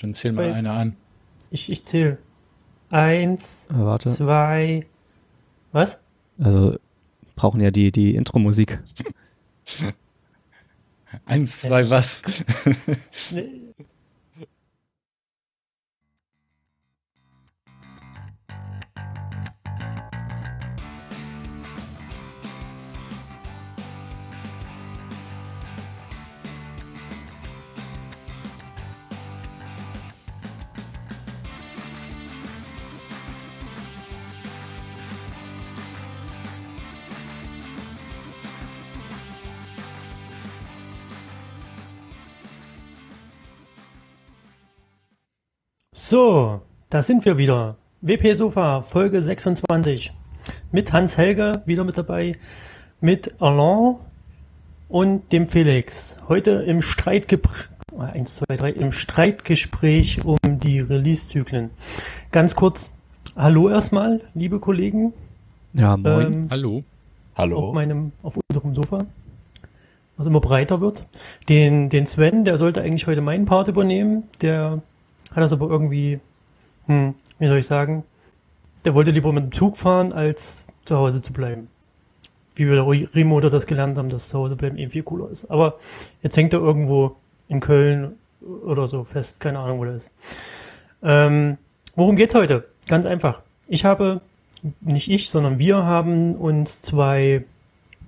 Dann zähl mal Bei- eine an. Ich, ich zähle. Eins, Äh, warte. zwei. Was? Also brauchen ja die, die Intro-Musik. Eins, zwei, was? So, da sind wir wieder. WP Sofa, Folge 26. Mit Hans Helge wieder mit dabei, mit Alain und dem Felix. Heute im Streitgespräch, eins, zwei, drei, im Streitgespräch um die Release-Zyklen. Ganz kurz, hallo erstmal, liebe Kollegen. Ja, moin. Ähm, Hallo. auf Hallo. meinem, auf unserem Sofa, was immer breiter wird. Den, den Sven, der sollte eigentlich heute meinen Part übernehmen. Der hat das aber irgendwie, hm, wie soll ich sagen, der wollte lieber mit dem Zug fahren, als zu Hause zu bleiben. Wie wir der Remote das gelernt haben, dass zu Hause bleiben eben viel cooler ist. Aber jetzt hängt er irgendwo in Köln oder so fest, keine Ahnung, wo der ist. Ähm, worum geht's heute? Ganz einfach. Ich habe nicht ich, sondern wir haben uns zwei,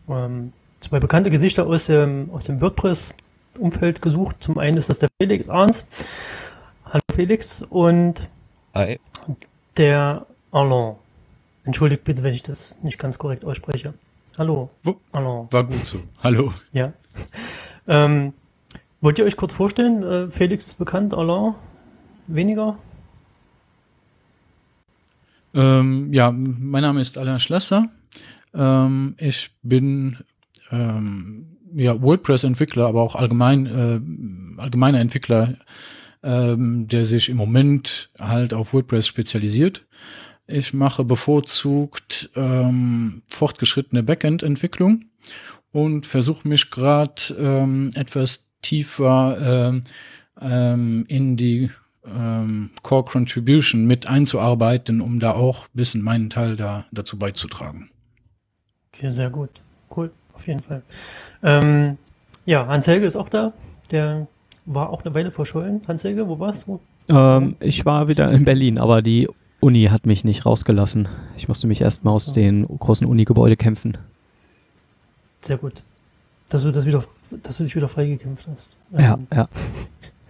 ähm, zwei bekannte Gesichter aus dem, aus dem WordPress-Umfeld gesucht. Zum einen ist das der Felix Arns. Hallo Felix und Hi. der Alain. Entschuldigt bitte, wenn ich das nicht ganz korrekt ausspreche. Hallo, Wo- Alain. War gut so. Hallo. Ja. Ähm, wollt ihr euch kurz vorstellen? Äh, Felix ist bekannt, Alain weniger? Ähm, ja, mein Name ist Alain Schlesser. Ähm, ich bin ähm, ja, WordPress-Entwickler, aber auch allgemein äh, allgemeiner Entwickler, ähm, der sich im Moment halt auf WordPress spezialisiert. Ich mache bevorzugt ähm, fortgeschrittene Backend-Entwicklung und versuche mich gerade ähm, etwas tiefer ähm, ähm, in die ähm, Core Contribution mit einzuarbeiten, um da auch ein bisschen meinen Teil da, dazu beizutragen. Okay, sehr gut. Cool, auf jeden Fall. Ähm, ja, Hans Helge ist auch da. Der war auch eine Weile verschollen. Hans Helge, wo warst du? Ähm, ich war wieder in Berlin, aber die Uni hat mich nicht rausgelassen. Ich musste mich erstmal aus So. den großen Unigebäude kämpfen. Sehr gut. Dass du das wieder, dass du dich wieder freigekämpft hast. Ja, Ähm, ja.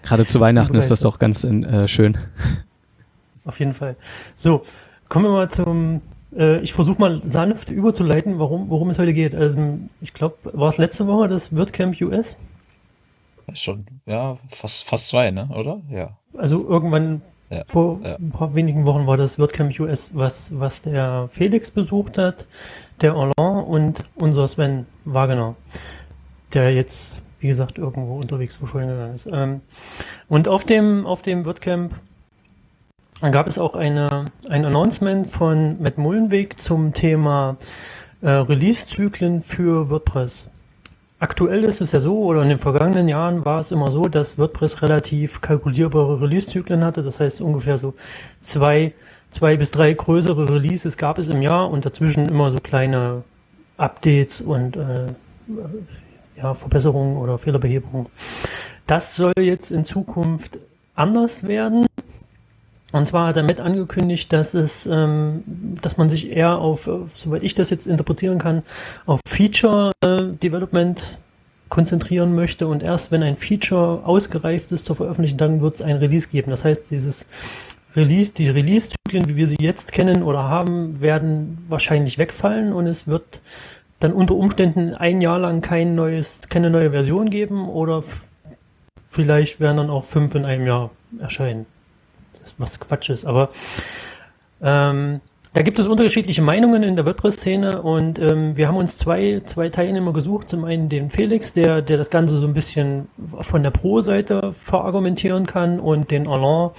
Gerade zu Weihnachten ist das doch ganz äh, schön. Auf jeden Fall. So, kommen wir mal zum. Äh, ich versuche mal sanft überzuleiten, warum, worum es heute geht. Also, ich glaube, war es letzte Woche das WordCamp US? Schon, ja, fast, fast zwei, ne? Oder? Ja. Also irgendwann Ja, vor ja. ein paar wenigen Wochen war das WordCamp US, was, was der Felix besucht hat, der Alain und unser Sven Wagner, der jetzt, wie gesagt, irgendwo unterwegs verschollen gegangen ist. Ähm, und auf dem, auf dem WordCamp gab es auch eine, ein Announcement von Matt Mullenweg zum Thema äh, Release-Zyklen für WordPress. Aktuell ist es ja so, oder in den vergangenen Jahren war es immer so, dass WordPress relativ kalkulierbare Release-Zyklen hatte. Das heißt, ungefähr so zwei, zwei bis drei größere Releases gab es im Jahr und dazwischen immer so kleine Updates und äh, ja, Verbesserungen oder Fehlerbehebungen. Das soll jetzt in Zukunft anders werden. Und zwar hat er mit angekündigt, dass es, ähm, dass man sich eher auf, auf, soweit ich das jetzt interpretieren kann, auf Feature äh, Development konzentrieren möchte und erst wenn ein Feature ausgereift ist zur Veröffentlichung, dann wird es ein Release geben. Das heißt, dieses Release, die Release-Zyklen, wie wir sie jetzt kennen oder haben, werden wahrscheinlich wegfallen und es wird dann unter Umständen ein Jahr lang kein neues, keine neue Version geben oder vielleicht werden dann auch fünf in einem Jahr erscheinen. Was Quatsch ist, aber ähm, da gibt es unterschiedliche Meinungen in der WordPress-Szene und ähm, wir haben uns zwei, zwei Teilnehmer gesucht. Zum einen den Felix, der, der das Ganze so ein bisschen von der Pro-Seite verargumentieren kann und den Alain,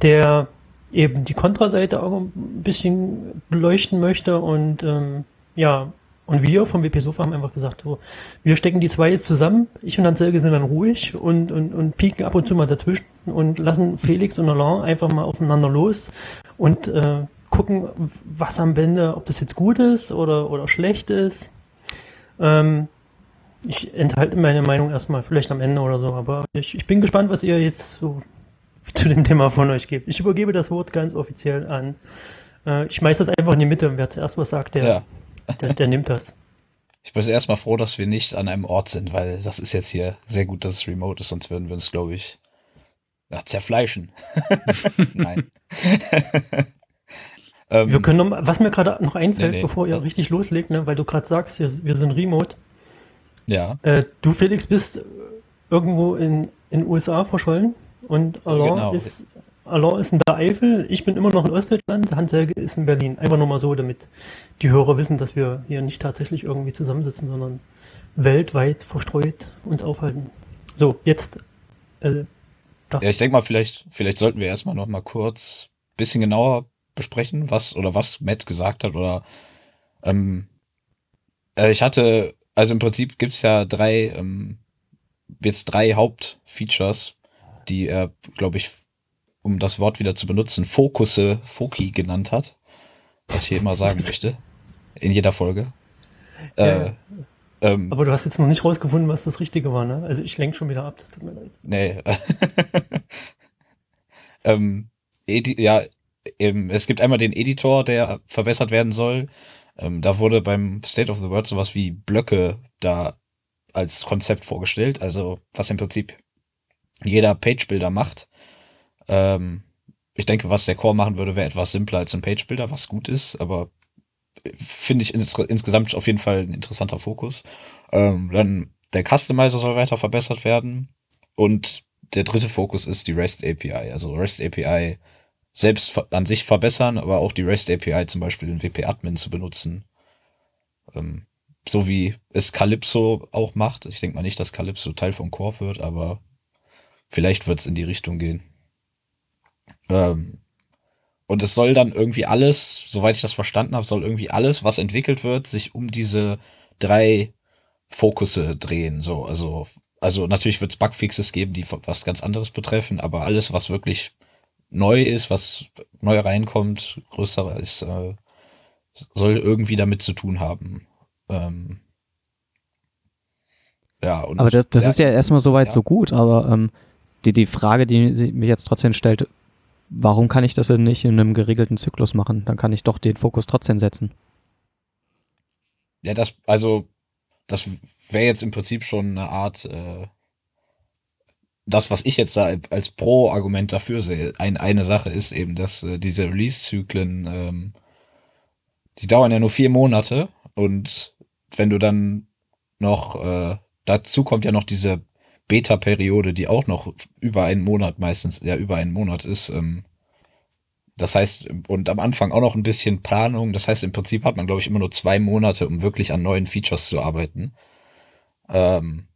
der eben die Kontraseite auch ein bisschen beleuchten möchte und ähm, ja, Und wir vom WP Sofa haben einfach gesagt, so, wir stecken die zwei jetzt zusammen, ich und Hans Helge sind dann ruhig und, und, und pieken ab und zu mal dazwischen und lassen Felix und Alain einfach mal aufeinander los und äh, gucken, was am Ende, ob das jetzt gut ist oder, oder schlecht ist. Ähm, ich enthalte meine Meinung erstmal, vielleicht am Ende oder so, aber ich, ich bin gespannt, was ihr jetzt so zu dem Thema von euch gebt. Ich übergebe das Wort ganz offiziell an. Äh, ich schmeiß das einfach in die Mitte und wer zuerst was sagt, der, Ja. Der, der nimmt das. Ich bin erstmal froh, dass wir nicht an einem Ort sind, weil das ist jetzt hier sehr gut, dass es remote ist, sonst würden wir uns, glaube ich, ja, zerfleischen. Nein. ähm, Wir können noch, was mir gerade noch einfällt, Nee, nee. bevor ihr richtig loslegt, ne, weil du gerade sagst, wir, sind remote. ja, Äh, du, Felix, bist irgendwo in in USA verschollen und Alain, Genau. ist, Alain ist in der Eifel, ich bin immer noch in Ostdeutschland, Hans-Helge ist in Berlin. Einfach nur mal so, damit die Hörer wissen, dass wir hier nicht tatsächlich irgendwie zusammensitzen, sondern weltweit verstreut uns aufhalten. So, jetzt äh, ja, ich denke mal, vielleicht, vielleicht sollten wir erstmal noch mal kurz ein bisschen genauer besprechen, was oder was Matt gesagt hat oder ähm, äh, ich hatte, also im Prinzip gibt's ja drei, ähm, jetzt drei Hauptfeatures, die er, glaube ich, um das Wort wieder zu benutzen, Fokusse, Foki genannt hat, was ich hier immer sagen möchte, in jeder Folge. Äh, ja. ähm, Aber du hast jetzt noch nicht rausgefunden, was das Richtige war, ne? Also ich lenke schon wieder ab, das tut mir leid. Nee. ähm, ja, ähm, es gibt einmal den Editor, der verbessert werden soll. Ähm, da wurde beim State of the World sowas wie Blöcke da als Konzept vorgestellt. Also, was im Prinzip jeder Page-Builder macht. Ähm, ich denke, was der Core machen würde, wäre etwas simpler als ein Page-Builder, was gut ist, aber finde ich ins insgesamt auf jeden Fall ein interessanter Fokus. Ähm, dann der Customizer soll weiter verbessert werden. Und der dritte Fokus ist die REST API. Also REST API selbst an sich verbessern, aber auch die REST API zum Beispiel in WP-Admin zu benutzen. Ähm, so wie es Calypso auch macht. Ich denke mal nicht, dass Calypso Teil vom Core wird, aber vielleicht wird es in die Richtung gehen. Ähm, und es soll dann irgendwie alles, soweit ich das verstanden habe, soll irgendwie alles, was entwickelt wird, sich um diese drei Fokusse drehen. So, also, also natürlich wird es Bugfixes geben, die was ganz anderes betreffen, aber alles, was wirklich neu ist, was neu reinkommt, größer ist, äh, soll irgendwie damit zu tun haben. Ähm, ja, und Aber das, das ja, ist ja erstmal soweit Ja. so gut, aber ähm, die, die Frage, die sie mich jetzt trotzdem stellt, warum kann ich das denn nicht in einem geregelten Zyklus machen? Dann kann ich doch den Fokus trotzdem setzen. Ja, das, also, das wäre jetzt im Prinzip schon eine Art, äh, das, was ich jetzt da als Pro-Argument dafür sehe. Ein, eine Sache ist eben, dass äh, diese Release-Zyklen, ähm, die dauern ja nur vier Monate und wenn du dann noch, äh, dazu kommt ja noch diese Beta-Periode, die auch noch über einen Monat meistens, ja, über einen Monat ist, ähm, das heißt, und am Anfang auch noch ein bisschen Planung. Das heißt, im Prinzip hat man, glaube ich, immer nur zwei Monate, um wirklich an neuen Features zu arbeiten. Ähm,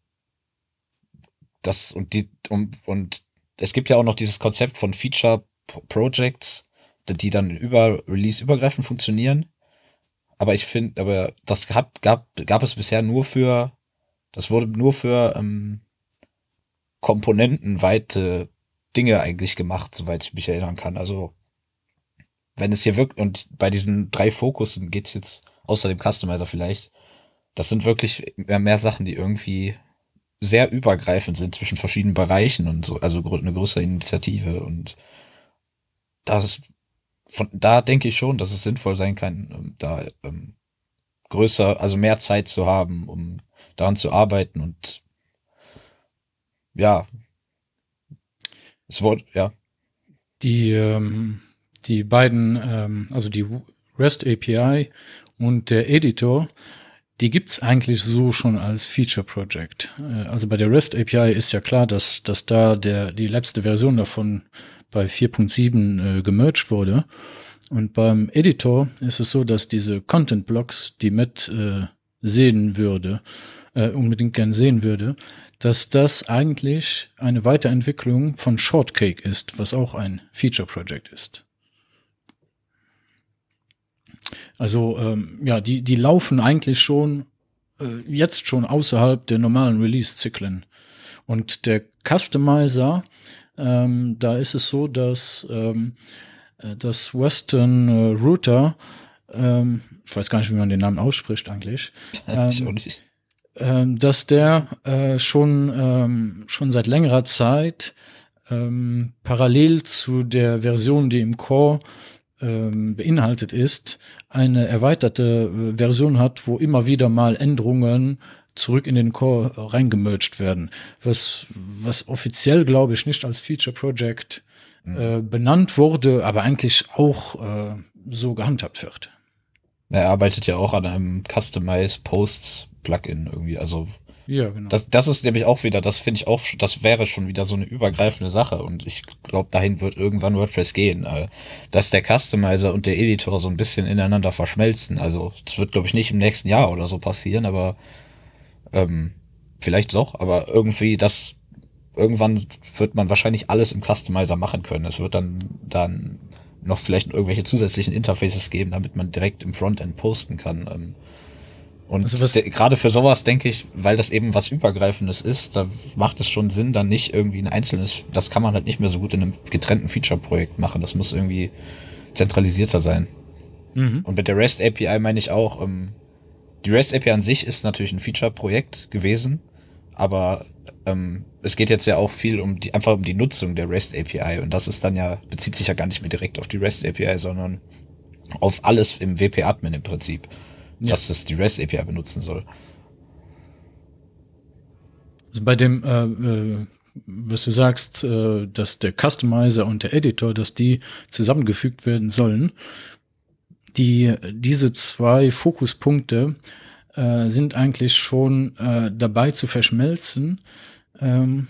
das und die um, und es gibt ja auch noch dieses Konzept von Feature Projects, die dann über Release übergreifend funktionieren. Aber ich finde, aber das gab, gab, gab es bisher nur für, das wurde nur für ähm, komponentenweite Dinge eigentlich gemacht, soweit ich mich erinnern kann. Also wenn es hier wirkt, und bei diesen drei Fokussen geht's jetzt, außer dem Customizer vielleicht, das sind wirklich mehr, mehr Sachen, die irgendwie sehr übergreifend sind zwischen verschiedenen Bereichen und so, also eine größere Initiative und das, von da denke ich schon, dass es sinnvoll sein kann, ähm, da ähm, größer, also mehr Zeit zu haben, um daran zu arbeiten und ja, es wurde, ja, Die, ähm, die beiden, ähm, also die REST API und der Editor, die gibt's eigentlich so schon als Feature Project. Äh, also bei der REST API ist ja klar, dass, dass da der, die letzte Version davon bei 4.7 äh, gemerged wurde. Und beim Editor ist es so, dass diese Content Blocks, die mit äh, sehen würde, äh, unbedingt gern sehen würde, dass das eigentlich eine Weiterentwicklung von Shortcake ist, was auch ein Feature Project ist. Also ähm, ja, die, die laufen eigentlich schon äh, jetzt schon außerhalb der normalen Release-Zyklen. Und der Customizer, ähm, da ist es so, dass ähm, äh, das Western äh, Router, ähm, ich weiß gar nicht, wie man den Namen ausspricht eigentlich, ähm, dass der äh, schon, ähm, schon seit längerer Zeit ähm, parallel zu der Version, die im Core ähm, beinhaltet ist, eine erweiterte äh, Version hat, wo immer wieder mal Änderungen zurück in den Core reingemerged werden. Was, was offiziell, glaube ich, nicht als Feature Project mhm. äh, benannt wurde, aber eigentlich auch äh, so gehandhabt wird. Er arbeitet ja auch an einem Customize Posts Plugin irgendwie, also ja, genau. Das, das ist nämlich auch wieder, das finde ich auch, das wäre schon wieder so eine übergreifende Sache und ich glaube, dahin wird irgendwann WordPress gehen, äh, dass der Customizer und der Editor so ein bisschen ineinander verschmelzen. Also das wird, glaube ich, nicht im nächsten Jahr oder so passieren, aber ähm, vielleicht doch, aber irgendwie das irgendwann wird man wahrscheinlich alles im Customizer machen können. Es wird dann dann noch vielleicht irgendwelche zusätzlichen Interfaces geben, damit man direkt im Frontend posten kann. Ähm, und also gerade für sowas denke ich, weil das eben was Übergreifendes ist, da macht es schon Sinn, dann nicht irgendwie ein einzelnes, das kann man halt nicht mehr so gut in einem getrennten Feature-Projekt machen. Das muss irgendwie zentralisierter sein. Mhm. Und mit der REST API meine ich auch, ähm, die REST API an sich ist natürlich ein Feature-Projekt gewesen, aber ähm, es geht jetzt ja auch viel um die, einfach um die Nutzung der REST API und das ist dann ja, bezieht sich ja gar nicht mehr direkt auf die REST API, sondern auf alles im WP-Admin im Prinzip ja. dass es die REST API benutzen soll. Also bei dem, äh, äh, was du sagst, äh, dass der Customizer und der Editor, dass die zusammengefügt werden sollen, die, diese zwei Fokuspunkte äh, sind eigentlich schon äh, dabei zu verschmelzen, ähm,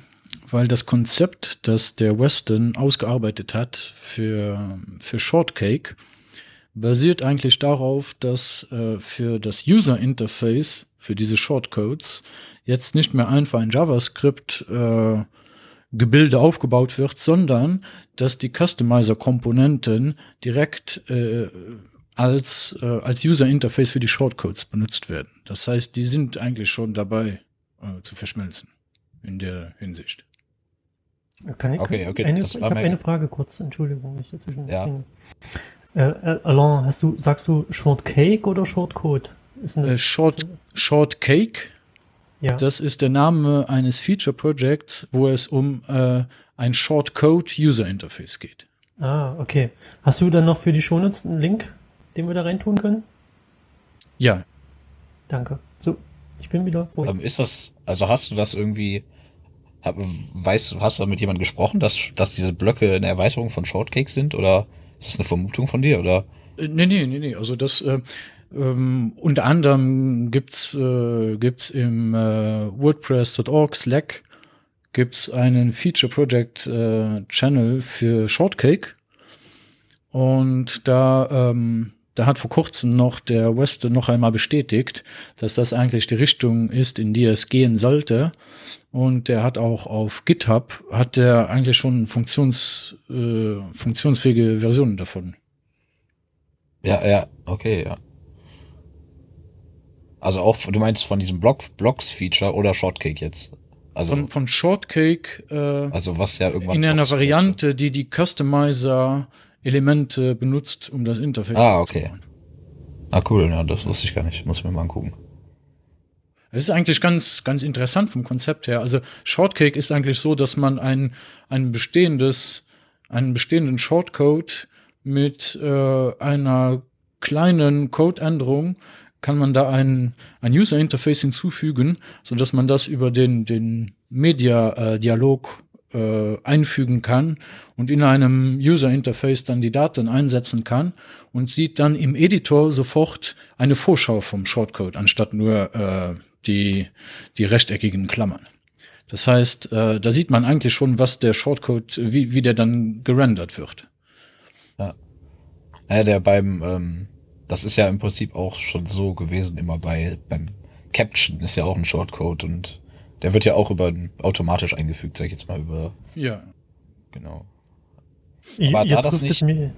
weil das Konzept, das der Weston ausgearbeitet hat für, für Shortcake, basiert eigentlich darauf, dass äh, für das User Interface, für diese Shortcodes, jetzt nicht mehr einfach ein JavaScript äh, Gebilde aufgebaut wird, sondern dass die Customizer-Komponenten direkt äh, als, äh, als User Interface für die Shortcodes benutzt werden. Das heißt, die sind eigentlich schon dabei äh, zu verschmelzen in der Hinsicht. Kann ich, okay, okay, eine, ich habe eine Frage kurz, Entschuldigung, ich dazwischen. Ja. Äh, äh, Alain, hast du, sagst du Shortcake oder Shortcode? Äh, Short, Shortcake. Ja. Das ist der Name eines Feature Projects, wo es um äh, ein Shortcode User Interface geht. Ah, okay. Hast du dann noch für die Shownotes einen Link, den wir da reintun können? Ja. Danke. So, ich bin wieder ruhig. Ähm, ist das, also hast du das irgendwie, weißt du, hast du mit jemandem gesprochen, dass, dass diese Blöcke eine Erweiterung von Shortcake sind oder ist das eine Vermutung von dir, oder? Äh, nee, nee, nee, nee. Also das äh, ähm, unter anderem gibt's äh, gibt's im äh, WordPress.org Slack gibt's einen Feature Project äh, Channel für Shortcake und da ähm, da hat vor kurzem noch der Weste noch einmal bestätigt, dass das eigentlich die Richtung ist, in die es gehen sollte. Und der hat auch auf GitHub, hat der eigentlich schon Funktions, äh, funktionsfähige Versionen davon. Ja, ja, okay, ja. Also auch, du meinst von diesem Block, Blocks-Feature oder Shortcake jetzt? Also von, von Shortcake. Äh, also was ja irgendwann. In einer Variante, die die Customizer-Elemente benutzt, um das Interface ah, okay. zu machen. Ah, cool, ja, das wusste ich gar nicht. Muss mir mal angucken. Es ist eigentlich ganz, ganz interessant vom Konzept her. Also Shortcake ist eigentlich so, dass man ein, ein bestehendes, einen bestehenden Shortcode mit äh, einer kleinen Codeänderung kann man da ein, ein User Interface hinzufügen, so dass man das über den, den Media-Dialog äh, einfügen kann und in einem User Interface dann die Daten einsetzen kann und sieht dann im Editor sofort eine Vorschau vom Shortcode, anstatt nur äh, die, die rechteckigen Klammern. Das heißt, äh, da sieht man eigentlich schon, was der Shortcode, wie, wie der dann gerendert wird. Ja. Naja, der beim, ähm, das ist ja im Prinzip auch schon so gewesen, immer bei, beim Caption ist ja auch ein Shortcode und der wird ja auch über automatisch eingefügt, sag ich jetzt mal über. Ja. Genau. Aber jetzt das nicht? Mir,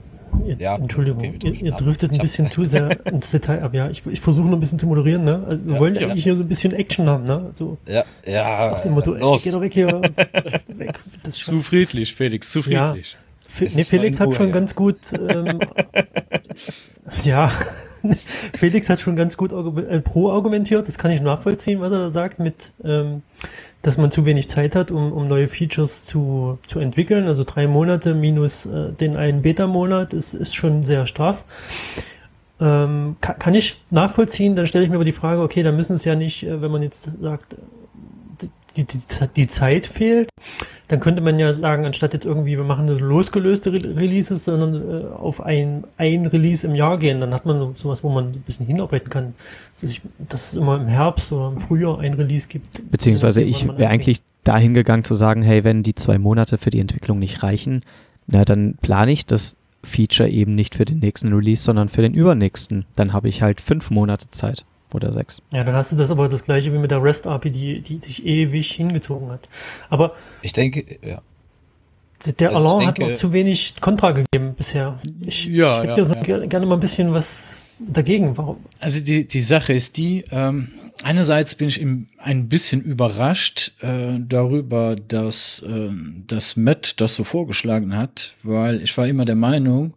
Ihr, Ja, Entschuldigung, okay, ihr, ihr driftet ein bisschen zu sehr ins Detail ab. Ja, ich, ich versuche noch ein bisschen zu moderieren. Ne? Also wir Ja, wollen ja. eigentlich hier so ein bisschen Action haben. Ne? So Ja, ja. nach dem Motto, ey, los. geh doch weg hier. weg. Das ist schon, Zu friedlich, Felix, zu Ja. friedlich. Fe Es nee, ist Felix 9 hat Uhr, schon ja. ganz gut. Ähm, ja, Felix hat schon ganz gut äh, pro argumentiert. Das kann ich nachvollziehen, was er da sagt, mit, ähm, dass man zu wenig Zeit hat, um, um neue Features zu, zu entwickeln. Also drei Monate minus äh, den einen Beta-Monat ist, ist schon sehr straff. Ähm, kann, kann ich nachvollziehen, dann stelle ich mir aber die Frage, okay, da müssen es ja nicht, äh, wenn man jetzt sagt, die, die, die Zeit fehlt, dann könnte man ja sagen, anstatt jetzt irgendwie, wir machen so losgelöste Re Releases, sondern äh, auf ein, ein Release im Jahr gehen, dann hat man so, sowas, wo man ein bisschen hinarbeiten kann. Dass, ich, dass es immer im Herbst oder im Frühjahr ein Release gibt. Beziehungsweise ich wäre eigentlich dahin gegangen zu sagen, hey, wenn die zwei Monate für die Entwicklung nicht reichen, na dann plane ich das Feature eben nicht für den nächsten Release, sondern für den übernächsten. Dann habe ich halt fünf Monate Zeit oder sechs. Ja, dann hast du das aber das gleiche wie mit der REST-API, die, die sich ewig hingezogen hat. Aber Ich denke, ja. der Also Alain hat noch zu wenig Kontra gegeben bisher. Ich, Ja, ich hätte ja, hier so ja. gerne, mal ein bisschen was dagegen. Warum? Also die, die Sache ist die, ähm, einerseits bin ich im, ein bisschen überrascht äh, darüber, dass äh, das Matt das so vorgeschlagen hat, weil ich war immer der Meinung,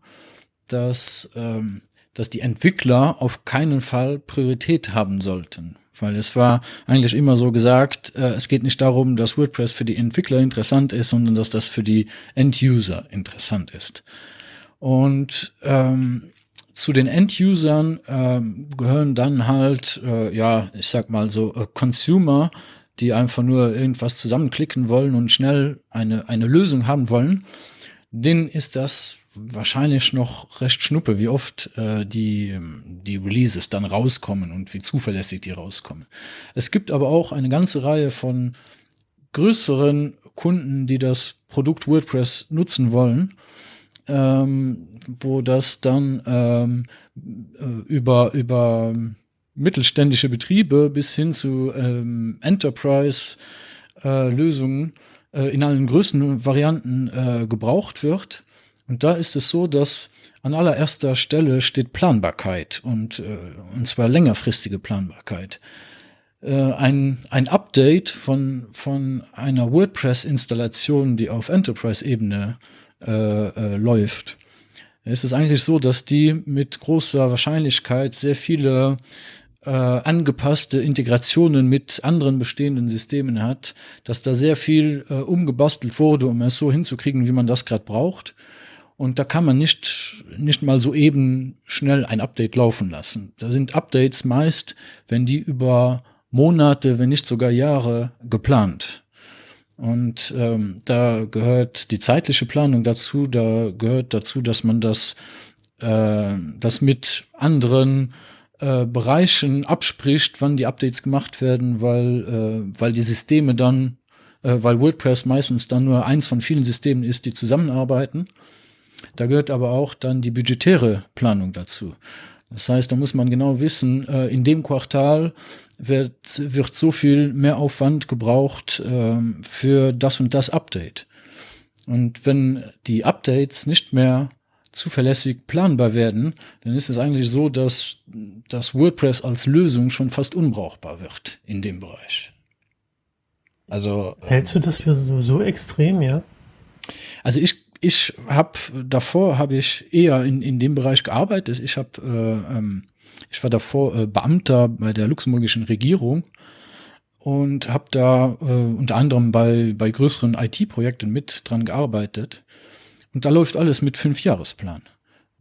dass, ähm, dass die Entwickler auf keinen Fall Priorität haben sollten. Weil es war eigentlich immer so gesagt, äh, es geht nicht darum, dass WordPress für die Entwickler interessant ist, sondern dass das für die End-User interessant ist. Und ähm, zu den End-Usern ähm, gehören dann halt, äh, ja, ich sag mal so, äh, Consumer, die einfach nur irgendwas zusammenklicken wollen und schnell eine, eine Lösung haben wollen. Denen ist das wahrscheinlich noch recht schnuppe, wie oft äh, die, die Releases dann rauskommen und wie zuverlässig die rauskommen. Es gibt aber auch eine ganze Reihe von größeren Kunden, die das Produkt WordPress nutzen wollen ähm, wo das dann ähm, äh, über, über mittelständische Betriebe bis hin zu ähm, Enterprise-Lösungen äh, in allen größten Varianten äh, gebraucht wird. Und da ist es so, dass an allererster Stelle steht Planbarkeit und, äh, und zwar längerfristige Planbarkeit. Äh, ein, ein Update von, von einer WordPress-Installation, die auf Enterprise-Ebene äh, äh, läuft. Es eigentlich so, dass die mit großer Wahrscheinlichkeit sehr viele äh, angepasste Integrationen mit anderen bestehenden Systemen hat, dass da sehr viel äh, umgebastelt wurde, um es so hinzukriegen, wie man das gerade braucht. Und da kann man nicht, nicht mal so eben schnell ein Update laufen lassen. Da sind Updates meist, wenn die über Monate, wenn nicht sogar Jahre geplant. Und ähm, da gehört die zeitliche Planung dazu, da gehört dazu, dass man das, äh, das mit anderen äh, Bereichen abspricht, wann die Updates gemacht werden, weil, äh, weil die Systeme dann, äh, weil WordPress meistens dann nur eins von vielen Systemen ist, die zusammenarbeiten. Da gehört aber auch dann die budgetäre Planung dazu. Das heißt, da muss man genau wissen, äh, in dem Quartal wird, wird so viel mehr Aufwand gebraucht ähm, für das und das Update. Und wenn die Updates nicht mehr zuverlässig planbar werden, dann ist es eigentlich so, dass das WordPress als Lösung schon fast unbrauchbar wird in dem Bereich. Also, ähm, Hältst du das für so, so extrem, ja? Also ich ich habe davor habe ich eher in, in dem Bereich gearbeitet. Ich habe äh, ähm, ich war davor äh, Beamter bei der luxemburgischen Regierung und habe da äh, unter anderem bei bei größeren IT-Projekten mit dran gearbeitet. Und da läuft alles mit Fünfjahresplan.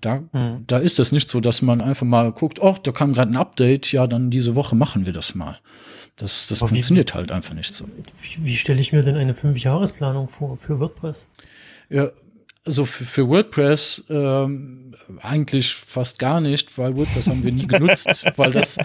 Da, Hm. da ist es nicht so, dass man einfach mal guckt, oh, da kam gerade ein Update, ja, dann diese Woche machen wir das mal. Das, das Aber wie- funktioniert halt einfach nicht so. Wie, wie stelle ich mir denn eine Fünfjahresplanung vor für WordPress? Ja, also für, für WordPress ähm, eigentlich fast gar nicht, weil WordPress haben wir nie genutzt, weil das,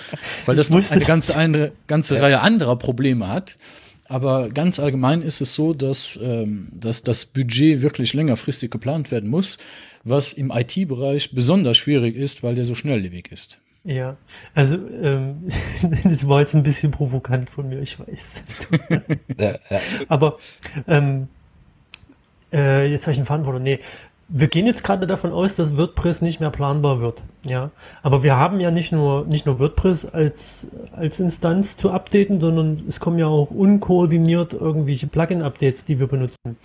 weil das noch eine ganze, eine, ganze Reihe anderer Probleme hat. Aber ganz allgemein ist es so, dass, ähm, dass das Budget wirklich längerfristig geplant werden muss, was im IT-Bereich besonders schwierig ist, weil der so schnelllebig ist. Ja, also ähm, das war jetzt ein bisschen provokant von mir, ich weiß. ja, ja. Aber ähm, äh, jetzt habe ich einen Faden verloren. Nee, wir gehen jetzt gerade davon aus, dass WordPress nicht mehr planbar wird. Ja, aber wir haben ja nicht nur, nicht nur WordPress als, als Instanz zu updaten, sondern es kommen ja auch unkoordiniert irgendwelche Plugin-Updates, die wir benutzen.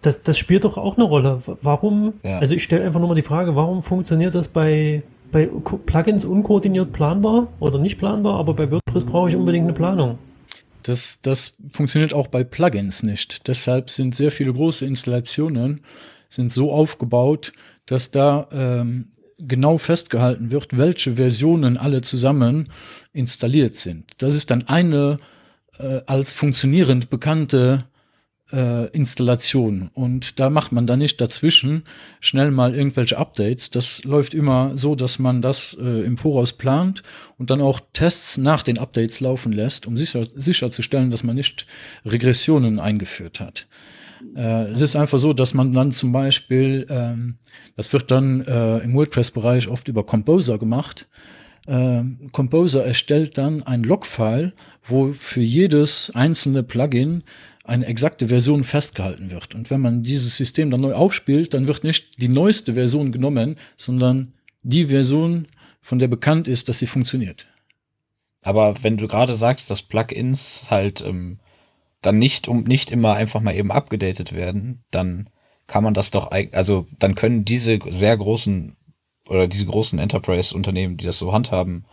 Das, das spielt doch auch eine Rolle. Warum, Ja. also ich stelle einfach nur mal die Frage, warum funktioniert das bei, bei Plugins unkoordiniert planbar oder nicht planbar, aber bei WordPress brauche ich unbedingt eine Planung. Das, das funktioniert auch bei Plugins nicht. Deshalb sind sehr viele große Installationen sind so aufgebaut, dass da ähm, genau festgehalten wird, welche Versionen alle zusammen installiert sind. Das ist dann eine äh, als funktionierend bekannte äh, Installation. Und da macht man dann nicht dazwischen schnell mal irgendwelche Updates. Das läuft immer so, dass man das äh, im Voraus plant und dann auch Tests nach den Updates laufen lässt, um sicher, sicherzustellen, dass man nicht Regressionen eingeführt hat. Äh, es ist einfach so, dass man dann zum Beispiel, ähm, das wird dann äh, im WordPress-Bereich oft über Composer gemacht. Ähm, Composer erstellt dann ein Logfile, wo für jedes einzelne Plugin eine exakte Version festgehalten wird. Und wenn man dieses System dann neu aufspielt, dann wird nicht die neueste Version genommen, sondern die Version, von der bekannt ist, dass sie funktioniert. Aber wenn du gerade sagst, dass Plugins halt ähm, dann nicht um nicht immer einfach mal eben abgedatet werden, dann kann man das doch, also dann können diese sehr großen oder diese großen Enterprise-Unternehmen, die das so handhaben,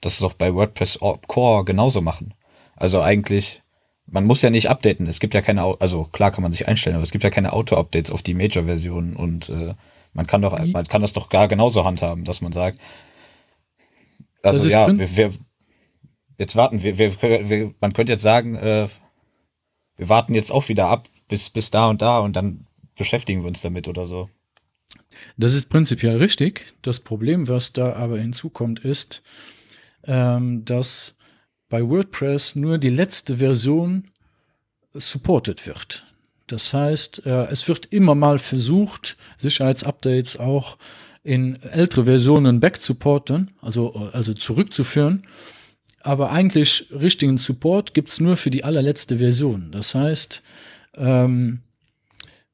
das doch bei WordPress Core genauso machen. Also eigentlich, man muss ja nicht updaten. Es gibt ja keine, also klar kann man sich einstellen, aber es gibt ja keine Auto-Updates auf die Major-Versionen und äh, man kann doch, man kann das doch gar genauso handhaben, dass man sagt, also ja, wir, wir, jetzt warten wir, wir, wir, man könnte jetzt sagen, äh, wir warten jetzt auch wieder ab bis, bis da und da und dann beschäftigen wir uns damit oder so. Das ist prinzipiell richtig. Das Problem, was da aber hinzukommt, ist, ähm, dass bei WordPress nur die letzte Version supported wird. Das heißt, äh, es wird immer mal versucht, Sicherheitsupdates auch in ältere Versionen backzuporten, also, also zurückzuführen. Aber eigentlich richtigen Support gibt's nur für die allerletzte Version. Das heißt, ähm,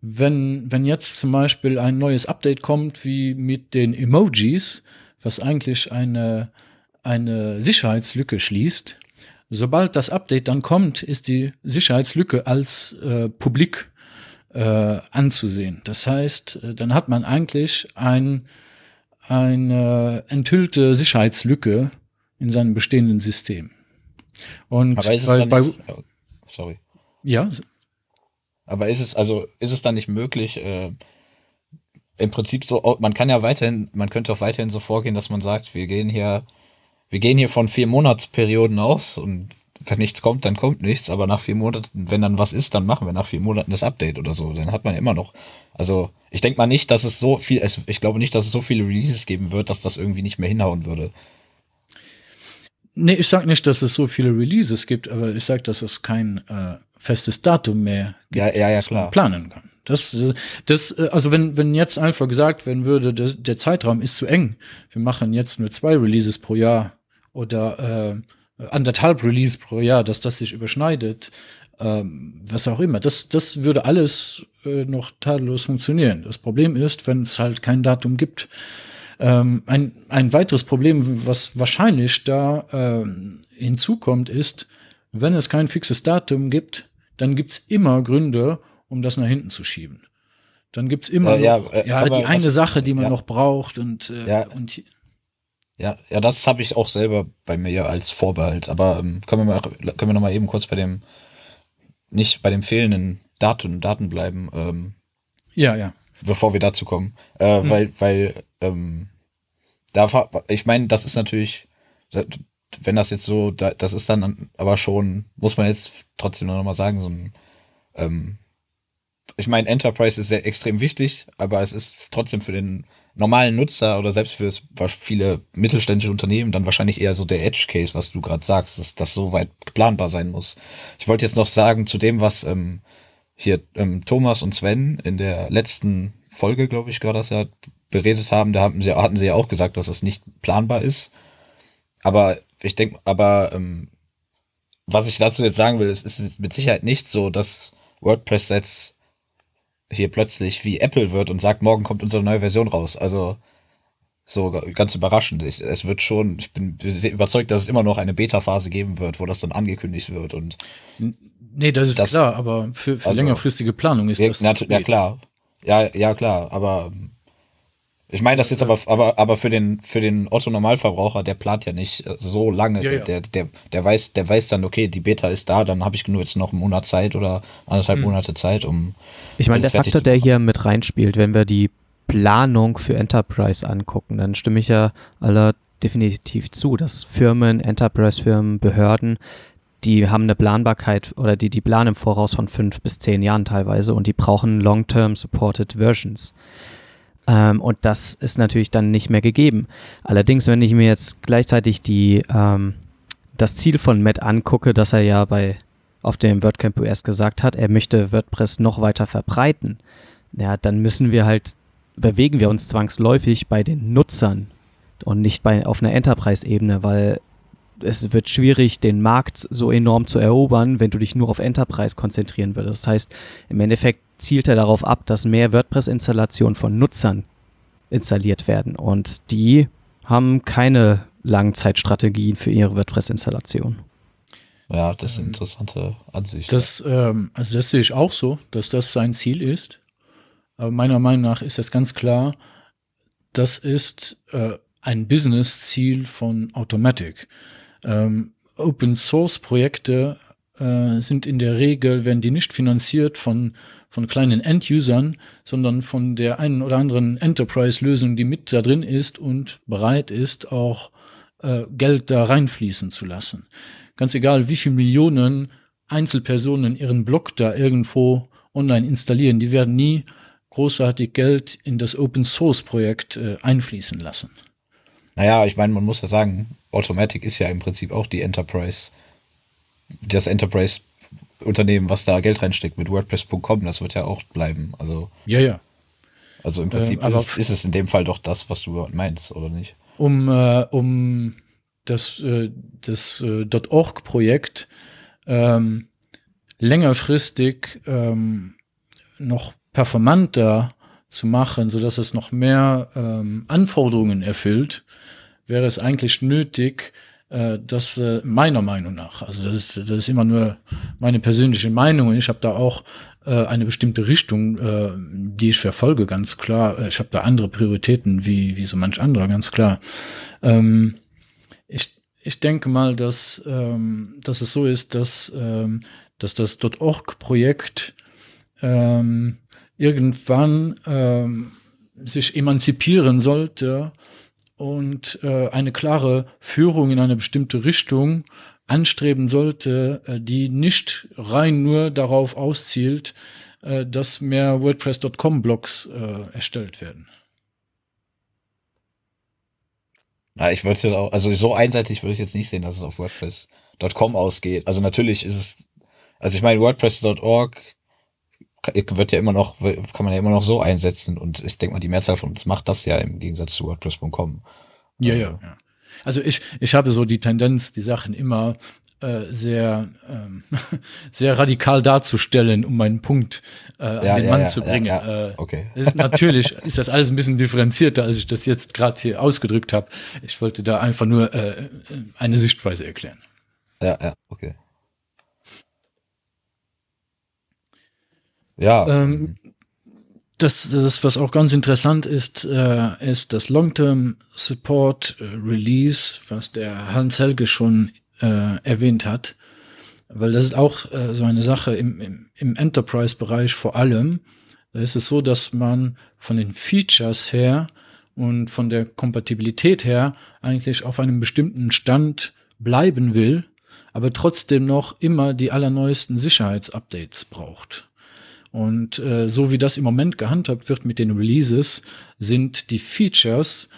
wenn, wenn jetzt zum Beispiel ein neues Update kommt, wie mit den Emojis, was eigentlich eine, eine Sicherheitslücke schließt, sobald das Update dann kommt, ist die Sicherheitslücke als äh, publik äh, anzusehen. Das heißt, äh, dann hat man eigentlich ein, eine enthüllte Sicherheitslücke in seinem bestehenden System. Und Aber ist es bei, dann bei, nicht, oh, sorry. ja, Aber ist es, also, ist es dann nicht möglich, äh, im Prinzip so, oh, man kann ja weiterhin, man könnte auch weiterhin so vorgehen, dass man sagt, wir gehen hier, wir gehen hier von vier Monatsperioden aus und wenn nichts kommt, dann kommt nichts, aber nach vier Monaten, wenn dann was ist, dann machen wir nach vier Monaten das Update oder so. Dann hat man immer noch, also ich denke mal nicht, dass es so viel, es, ich glaube nicht, dass es so viele Releases geben wird, dass das irgendwie nicht mehr hinhauen würde. Nee, ich sage nicht, dass es so viele Releases gibt, aber ich sage, dass es kein äh, festes Datum mehr gibt, Ja, ja, ja, das man planen kann. Das, das, äh, also wenn, wenn jetzt einfach gesagt werden würde, der, der Zeitraum ist zu eng, wir machen jetzt nur zwei Releases pro Jahr oder äh, anderthalb Releases pro Jahr, dass das sich überschneidet, ähm, was auch immer, das, das würde alles äh, noch tadellos funktionieren. Das Problem ist, wenn es halt kein Datum gibt. Ähm, ein, ein weiteres Problem, was wahrscheinlich da ähm, hinzukommt, ist, wenn es kein fixes Datum gibt, dann gibt's immer Gründe, um das nach hinten zu schieben. Dann gibt's immer Äh, ja, noch, äh, ja, die eine Sache, die man ja. noch braucht und, äh, Ja. und Ja, ja, das habe ich auch selber bei mir als Vorbehalt. Aber ähm, können wir mal, können wir noch mal eben kurz bei dem, nicht bei dem fehlenden Daten, Daten bleiben, ähm, ja, ja. bevor wir dazu kommen. Äh, Hm. Weil, weil, ähm, da, ich meine, das ist natürlich, wenn das jetzt so, da, das ist dann aber schon, muss man jetzt trotzdem noch mal sagen, so ein, ähm, ich meine, Enterprise ist sehr extrem wichtig, aber es ist trotzdem für den normalen Nutzer oder selbst für viele mittelständische Unternehmen dann wahrscheinlich eher so der Edge Case, was du gerade sagst, dass das so weit planbar sein muss. Ich wollte jetzt noch sagen zu dem, was ähm, hier ähm, Thomas und Sven in der letzten Folge, glaube ich, gerade das ja beredet haben, da hatten sie, hatten sie ja auch gesagt, dass es nicht planbar ist. Aber ich denke, aber ähm, was ich dazu jetzt sagen will, es ist mit Sicherheit nicht so, dass WordPress jetzt hier plötzlich wie Apple wird und sagt, morgen kommt unsere neue Version raus. Also so ganz überraschend. Ich, es wird schon, ich bin überzeugt, dass es immer noch eine Beta-Phase geben wird, wo das dann angekündigt wird und Nee, das ist Das- klar, aber für, für also- längerfristige Planung ist ja, das. na, ja klar. Ja, ja klar, aber ich meine das jetzt aber, aber, aber für den, für den Otto Normalverbraucher, der plant ja nicht äh, so lange. Ja, ja. Der, der, der weiß, der weiß dann, okay, die Beta ist da, dann habe ich nur jetzt noch einen Monat Zeit oder anderthalb Hm. Monate Zeit, um Ich meine, der Faktor, der hier mit reinspielt, wenn wir die Planung für Enterprise angucken, dann stimme ich ja aller definitiv zu, dass Firmen, Enterprise-Firmen, Behörden, die haben eine Planbarkeit oder die, die planen im Voraus von fünf bis zehn Jahren teilweise und die brauchen Long-Term Supported Versions. Ähm, und das ist natürlich dann nicht mehr gegeben. Allerdings, wenn ich mir jetzt gleichzeitig die, ähm, das Ziel von Matt angucke, dass er ja bei auf dem WordCamp US gesagt hat, er möchte WordPress noch weiter verbreiten, ja, dann müssen wir halt, bewegen wir uns zwangsläufig bei den Nutzern und nicht bei, auf einer Enterprise-Ebene, weil es wird schwierig, den Markt so enorm zu erobern, wenn du dich nur auf Enterprise konzentrieren würdest. Das heißt, im Endeffekt zielt er darauf ab, dass mehr WordPress-Installationen von Nutzern installiert werden und die haben keine Langzeitstrategien für ihre WordPress-Installation. ja, das sind interessante Ansichten. Das, ähm, also das sehe ich auch so, dass das sein Ziel ist. Aber meiner Meinung nach ist das ganz klar, das ist äh, ein Business-Ziel von Automatic. Ähm, Open Source Projekte äh, sind in der Regel, werden die nicht finanziert von, von kleinen End-Usern, sondern von der einen oder anderen Enterprise-Lösung, die mit da drin ist und bereit ist, auch äh, Geld da reinfließen zu lassen. Ganz egal, wie viele Millionen Einzelpersonen ihren Blog da irgendwo online installieren, die werden nie großartig Geld in das Open Source Projekt äh, einfließen lassen. Naja, ich meine, man muss ja sagen, Automatic ist ja im Prinzip auch die Enterprise, das Enterprise-Unternehmen, was da Geld reinsteckt mit WordPress.com, das wird ja auch bleiben. Also, Ja, ja. also im Prinzip Ähm, ist, es, ist es in dem Fall doch das, was du meinst, oder nicht? Um, äh, um das, äh, das äh, .org-Projekt ähm, längerfristig ähm, noch performanter zu machen, sodass es noch mehr ähm, Anforderungen erfüllt, wäre es eigentlich nötig, äh, dass äh, meiner Meinung nach, also das ist, das ist immer nur meine persönliche Meinung und ich habe da auch äh, eine bestimmte Richtung, die ich verfolge, ganz klar. Ich habe da andere Prioritäten wie, wie so manch anderer, ganz klar. Ähm, ich, ich denke mal, dass, ähm, dass es so ist, dass, ähm, dass das .org-Projekt irgendwann sich emanzipieren sollte und äh, eine klare Führung in eine bestimmte Richtung anstreben sollte, äh, die nicht rein nur darauf auszielt, äh, dass mehr WordPress.com-Blogs äh, erstellt werden. Na, ich würde es jetzt auch, also so einseitig würde ich jetzt nicht sehen, dass es auf WordPress.com ausgeht. Also natürlich ist es, also ich meine, WordPress.org wird ja immer noch, kann man ja immer noch so einsetzen und ich denke mal, die Mehrzahl von uns macht das ja im Gegensatz zu WordPress.com. Ja, ja, ja. Also ich, ich habe so die Tendenz, die Sachen immer äh, sehr, ähm, sehr radikal darzustellen, um meinen Punkt äh, an Ja, den ja, Mann zu bringen. Äh, Okay. ist, natürlich ist das alles ein bisschen differenzierter, als ich das jetzt gerade hier ausgedrückt habe. Ich wollte da einfach nur äh, eine Sichtweise erklären. Ja, ja, okay. Ja. Ähm, das, das, was auch ganz interessant ist, äh, ist das Long-Term Support äh, Release, was der Hans Helge schon äh, erwähnt hat. Weil das ist auch äh, so eine Sache im, im, im Enterprise-Bereich vor allem. Da ist es so, dass man von den Features her und von der Kompatibilität her eigentlich auf einem bestimmten Stand bleiben will, aber trotzdem noch immer die allerneuesten Sicherheitsupdates braucht. Und äh, so wie das im Moment gehandhabt wird mit den Releases, sind die Features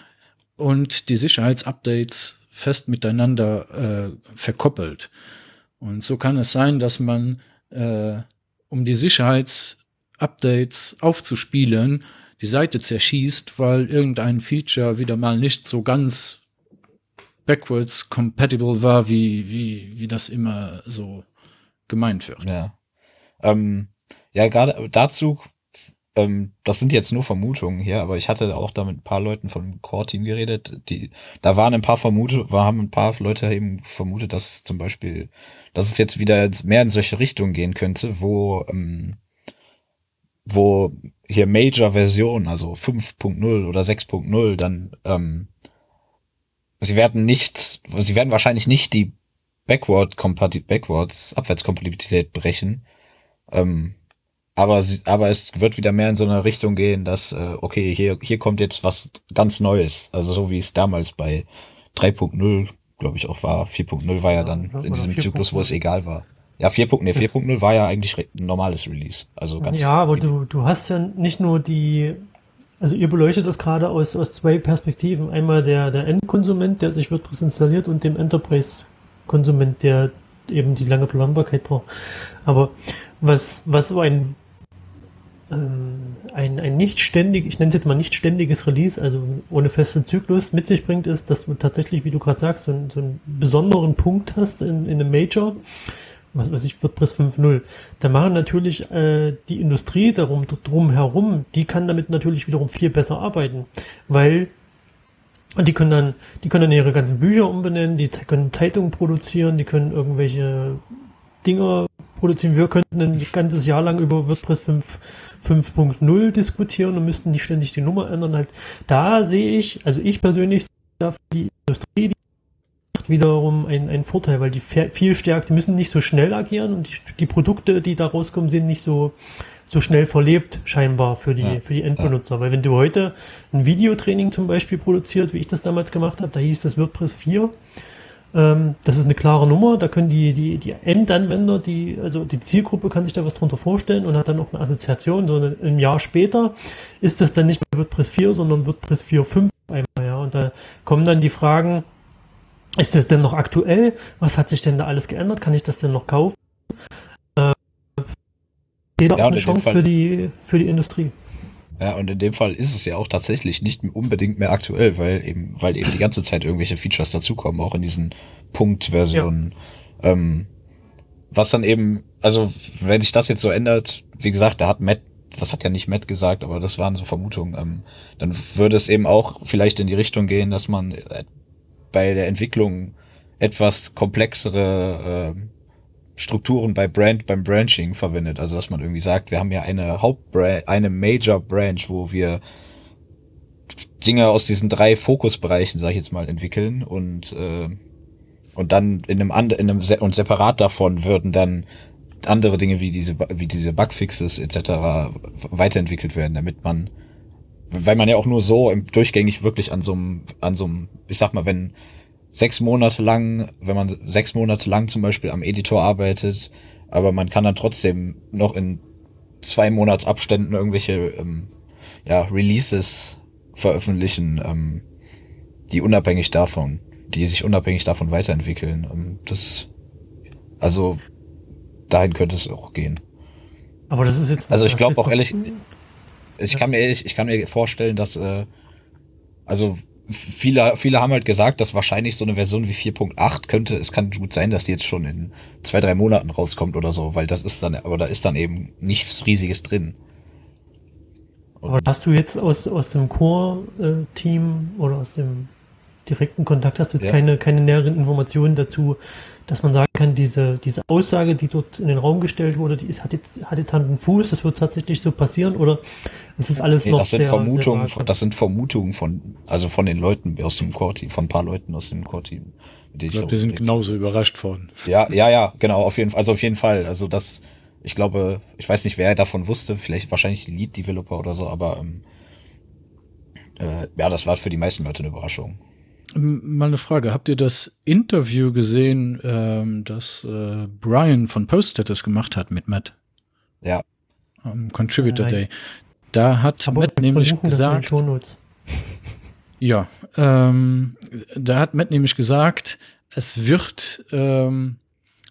und die Sicherheitsupdates fest miteinander äh, verkoppelt. Und so kann es sein, dass man, äh, um die Sicherheitsupdates aufzuspielen, die Seite zerschießt, weil irgendein Feature wieder mal nicht so ganz backwards compatible war, wie, wie, wie das immer so gemeint wird. Ja. Ähm, ja, gerade dazu ähm, das sind jetzt nur Vermutungen hier, aber ich hatte auch da mit ein paar Leuten vom Core-Team geredet, die, da waren ein paar Vermute, haben ein paar Leute eben vermutet, dass zum Beispiel, dass es jetzt wieder mehr in solche Richtungen gehen könnte, wo, ähm, wo hier Major-Version, also 5.0 oder 6.0, dann, ähm, sie werden nicht, sie werden wahrscheinlich nicht die Backward Backwards Abwärtskompatibilität brechen, ähm, aber, sie, aber es wird wieder mehr in so eine Richtung gehen, dass, äh, okay, hier, hier kommt jetzt was ganz Neues. Also so wie es damals bei 3.0, glaube ich, auch war. 4.0 war ja dann in diesem Zyklus, wo es egal war. Ja, 4.0 nee, 4.0 war ja eigentlich ein normales Release. Also ganz ja, aber du, du hast ja nicht nur die, also ihr beleuchtet das gerade aus, aus zwei Perspektiven. Einmal der, der Endkonsument, der sich WordPress installiert und dem Enterprise-Konsument, der eben die lange Planbarkeit braucht. Aber was, was so ein ein, ein nicht ständig, ich nenne es jetzt mal nicht ständiges Release, also ohne festen Zyklus mit sich bringt, ist, dass du tatsächlich, wie du gerade sagst, so, einen, so einen besonderen Punkt hast in, in einem Major, was weiß ich, WordPress 5.0. Da machen natürlich äh, die Industrie darum, drum herum, die kann damit natürlich wiederum viel besser arbeiten, weil und die können dann, die können dann ihre ganzen Bücher umbenennen, die können Zeitungen produzieren, die können irgendwelche Dinger produzieren. Wir könnten ein ganzes Jahr lang über WordPress 5.0 diskutieren und müssten nicht ständig die Nummer ändern. Halt, da sehe ich, also ich persönlich für die Industrie, die wiederum einen, einen Vorteil, weil die viel stärker, die müssen nicht so schnell agieren und die, die Produkte, die da rauskommen, sind nicht so, so schnell verlebt, scheinbar für die, ja, für die Endbenutzer. Ja. Weil wenn du heute ein Videotraining zum Beispiel produziert, wie ich das damals gemacht habe, da hieß das WordPress 4, ähm, das ist eine klare Nummer, da können die, die, die Endanwender, die, also die Zielgruppe kann sich da was drunter vorstellen und hat dann auch eine Assoziation. So ein Jahr später ist das dann nicht mehr WordPress 4, sondern WordPress 4.5 einmal, ja. Und da kommen dann die Fragen, ist das denn noch aktuell? Was hat sich denn da alles geändert? Kann ich das denn noch kaufen? Äh, ja, auch eine Chance für die, für die Industrie. Ja, und in dem Fall ist es ja auch tatsächlich nicht unbedingt mehr aktuell, weil eben, weil eben die ganze Zeit irgendwelche Features dazukommen, auch in diesen Punktversionen. Ja. Ähm, was dann eben, also wenn sich das jetzt so ändert, wie gesagt, da hat Matt, das hat ja nicht Matt gesagt, aber das waren so Vermutungen, ähm, dann würde es eben auch vielleicht in die Richtung gehen, dass man äh, bei der Entwicklung etwas komplexere äh, Strukturen bei Brand, beim Branching verwendet. Also dass man irgendwie sagt, wir haben ja eine Hauptbranch, eine Major Branch, wo wir Dinge aus diesen drei Fokusbereichen, sag ich jetzt mal, entwickeln und äh, und dann in einem anderen, in einem und separat davon würden dann andere Dinge wie diese wie diese Bugfixes etc. weiterentwickelt werden, damit man weil man ja auch nur so im durchgängig wirklich an so einem an so einem ich sag mal, wenn sechs Monate lang, wenn man sechs Monate lang zum Beispiel am Editor arbeitet, aber man kann dann trotzdem noch in zwei Monatsabständen irgendwelche ähm, ja, Releases veröffentlichen, ähm, die unabhängig davon, die sich unabhängig davon weiterentwickeln. Ähm, das, also dahin könnte es auch gehen. Aber das ist jetzt. Also ich glaube auch ehrlich, ich kann mir ehrlich, ich kann mir vorstellen, dass äh, also viele, viele haben halt gesagt, dass wahrscheinlich so eine Version wie 4.8 könnte, es kann gut sein, dass die jetzt schon in zwei, drei Monaten rauskommt oder so, weil das ist dann, aber da ist dann eben nichts Riesiges drin. Und aber hast du jetzt aus, aus dem Core-Team oder aus dem direkten Kontakt, hast du jetzt ja. keine, keine näheren Informationen dazu, dass man sagen kann, diese, diese Aussage, die dort in den Raum gestellt wurde, die ist, hat, jetzt, hat jetzt Hand und Fuß, das wird tatsächlich so passieren oder ist es alles nee, noch das sind sehr, Vermutungen, sehr das sind Vermutungen von, also von den Leuten aus dem Core-Team, von ein paar Leuten aus dem Core-Team. Ich glaube, die sind genauso überrascht worden. Ja, ja, ja, genau, auf jeden Fall, also auf jeden Fall, also das, ich glaube, ich weiß nicht, wer davon wusste, vielleicht wahrscheinlich Lead-Developer oder so, aber ähm, äh, ja, das war für die meisten Leute eine Überraschung. Mal eine Frage. Habt ihr das Interview gesehen, ähm, das äh, Brian von Post-Status gemacht hat mit Matt? Ja. Am Contributor Nein. Day. Da hat Aber Matt nämlich gesagt. Ja, ähm, da hat Matt nämlich gesagt, es wird, ähm,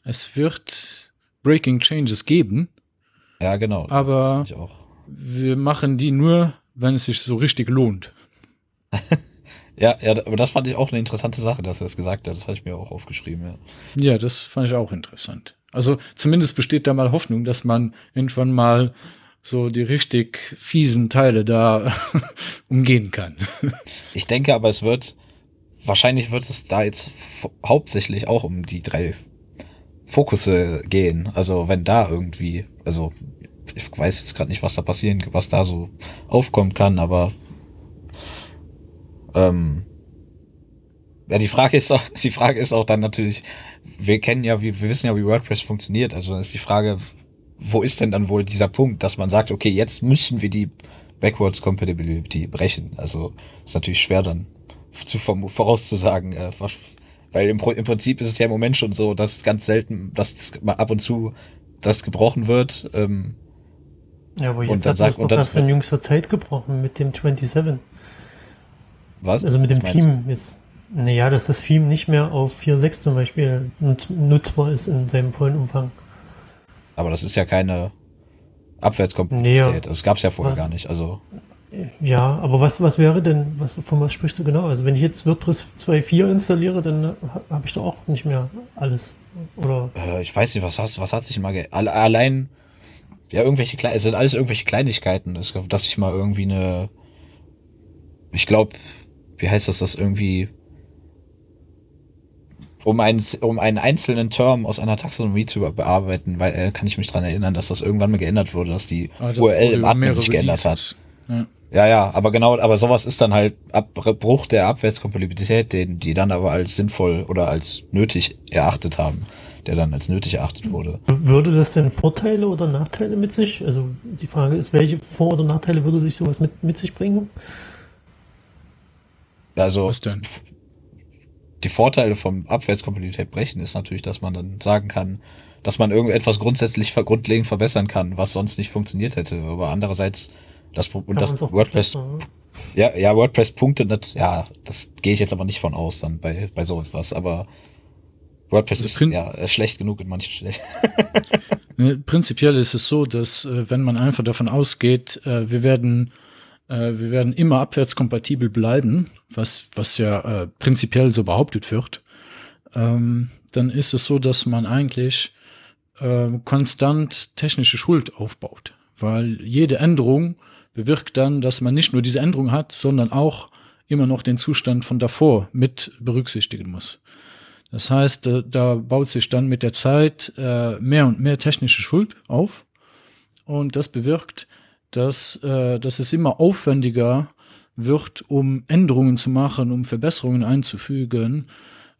es wird Breaking Changes geben. Ja, genau. Aber wir machen die nur, wenn es sich so richtig lohnt. Ja, ja, aber das fand ich auch eine interessante Sache, dass er das gesagt hat. Das habe ich mir auch aufgeschrieben, ja. Ja, das fand ich auch interessant. Also zumindest besteht da mal Hoffnung, dass man irgendwann mal so die richtig fiesen Teile da umgehen kann. Ich denke aber, es wird, wahrscheinlich wird es da jetzt hauptsächlich auch um die drei Fokusse gehen. Also wenn da irgendwie, also ich weiß jetzt gerade nicht, was da passieren, was da so aufkommen kann, aber ähm, ja, die Frage ist auch, die Frage ist auch dann natürlich, wir kennen ja, wir, wir wissen ja, wie WordPress funktioniert. Also dann ist die Frage, wo ist denn dann wohl dieser Punkt, dass man sagt, okay, jetzt müssen wir die Backwards Compatibility brechen. Also ist natürlich schwer dann zu vorauszusagen, äh, weil im, im, Prinzip ist es ja im Moment schon so, dass ganz selten, dass mal ab und zu das gebrochen wird. Ähm, ja, aber jetzt und dann hat sagt, das in jüngster Zeit gebrochen mit dem 27. Was? Also mit dem Theme ist. Naja, dass das Theme nicht mehr auf 4.6 zum Beispiel nutzbar ist in seinem vollen Umfang. Aber das ist ja keine Abwärtskompatibilität. Nee, das gab es ja vorher was, gar nicht. Also ja, aber was, was wäre denn, was, von was sprichst du genau? Also wenn ich jetzt WordPress 2.4 installiere, dann habe ich doch auch nicht mehr alles. Oder? Äh, ich weiß nicht, was, hast, was hat sich mal allein ja irgendwelche es sind alles irgendwelche Kleinigkeiten, dass ich mal irgendwie eine ich glaube, wie heißt das, das irgendwie um einen, um einen einzelnen Term aus einer Taxonomie zu bearbeiten, weil äh, kann ich mich dran erinnern, dass das irgendwann mal geändert wurde, dass die ah, das URL im Admin sich geändert hat. Ja. ja. ja, aber genau, aber sowas ist dann halt Abbruch der Abwärtskompatibilität, den die dann aber als sinnvoll oder als nötig erachtet haben, der dann als nötig erachtet wurde. Würde das denn Vorteile oder Nachteile mit sich? Also die Frage ist, welche Vor- oder Nachteile würde sich sowas mit, mit sich bringen? Also Was denn? die Vorteile vom Abwärtskompatibilität brechen ist natürlich, dass man dann sagen kann, dass man irgendetwas grundsätzlich grundlegend verbessern kann, was sonst nicht funktioniert hätte. Aber andererseits, das, und das WordPress, ja, ja, WordPress punktet nicht, ja, das gehe ich jetzt aber nicht von aus dann bei, bei so etwas, aber WordPress also ist ja schlecht genug in manchen Stellen. Prinzipiell ist es so, dass äh, wenn man einfach davon ausgeht, äh, wir werden äh, wir werden immer abwärtskompatibel bleiben, was, was ja äh, prinzipiell so behauptet wird, ähm, dann ist es so, dass man eigentlich äh, konstant technische Schuld aufbaut, weil jede Änderung bewirkt dann, dass man nicht nur diese Änderung hat, sondern auch immer noch den Zustand von davor mit berücksichtigen muss. Das heißt, da, da baut sich dann mit der Zeit äh, mehr und mehr technische Schuld auf und das bewirkt, dass, äh, dass es immer aufwendiger wird, um Änderungen zu machen, um Verbesserungen einzufügen,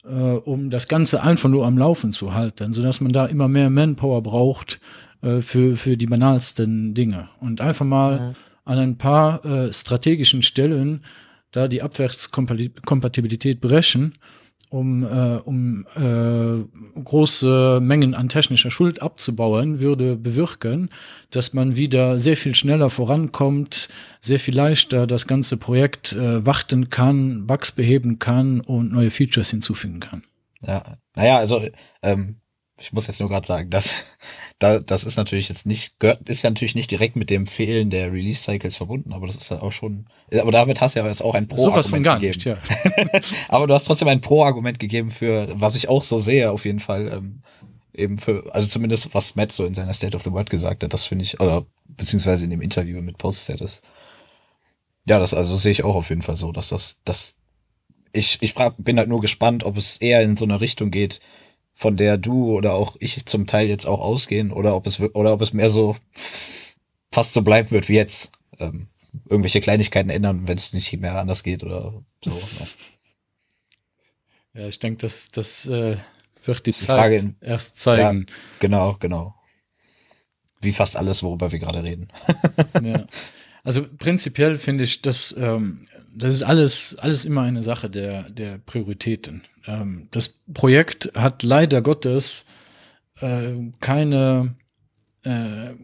äh, um das Ganze einfach nur am Laufen zu halten, sodass man da immer mehr Manpower braucht äh, für, für die banalsten Dinge. Und einfach mal ja. an ein paar äh, strategischen Stellen da die Abwärtskompatibilität brechen um, äh, um äh, große Mengen an technischer Schuld abzubauen, würde bewirken, dass man wieder sehr viel schneller vorankommt, sehr viel leichter das ganze Projekt äh, warten kann, Bugs beheben kann und neue Features hinzufügen kann. Ja, naja, also ähm, ich muss jetzt nur gerade sagen, dass da, das ist natürlich jetzt nicht, gehört, ist ja natürlich nicht direkt mit dem Fehlen der Release-Cycles verbunden, aber das ist ja auch schon, aber damit hast du ja jetzt auch ein Pro-Argument gegeben. Nicht, ja. aber du hast trotzdem ein Pro-Argument gegeben für, was ich auch so sehe, auf jeden Fall, ähm, eben für, also zumindest was Matt so in seiner State of the World gesagt hat, das finde ich, oder beziehungsweise in dem Interview mit Post-Status. Ja, das also sehe ich auch auf jeden Fall so, dass das, das, ich, ich frag, bin halt nur gespannt, ob es eher in so eine Richtung geht, von der du oder auch ich zum Teil jetzt auch ausgehen oder ob es oder ob es mehr so fast so bleiben wird wie jetzt. Ähm, irgendwelche Kleinigkeiten ändern, wenn es nicht mehr anders geht oder so. Ja, ja ich denke, das, das äh, wird die, die Zeit Frage, erst zeigen. Ja, genau, genau. Wie fast alles, worüber wir gerade reden. ja. Also prinzipiell finde ich, dass ähm, das ist alles, alles immer eine Sache der, der Prioritäten. Ähm, das Projekt hat leider Gottes äh, keine, äh,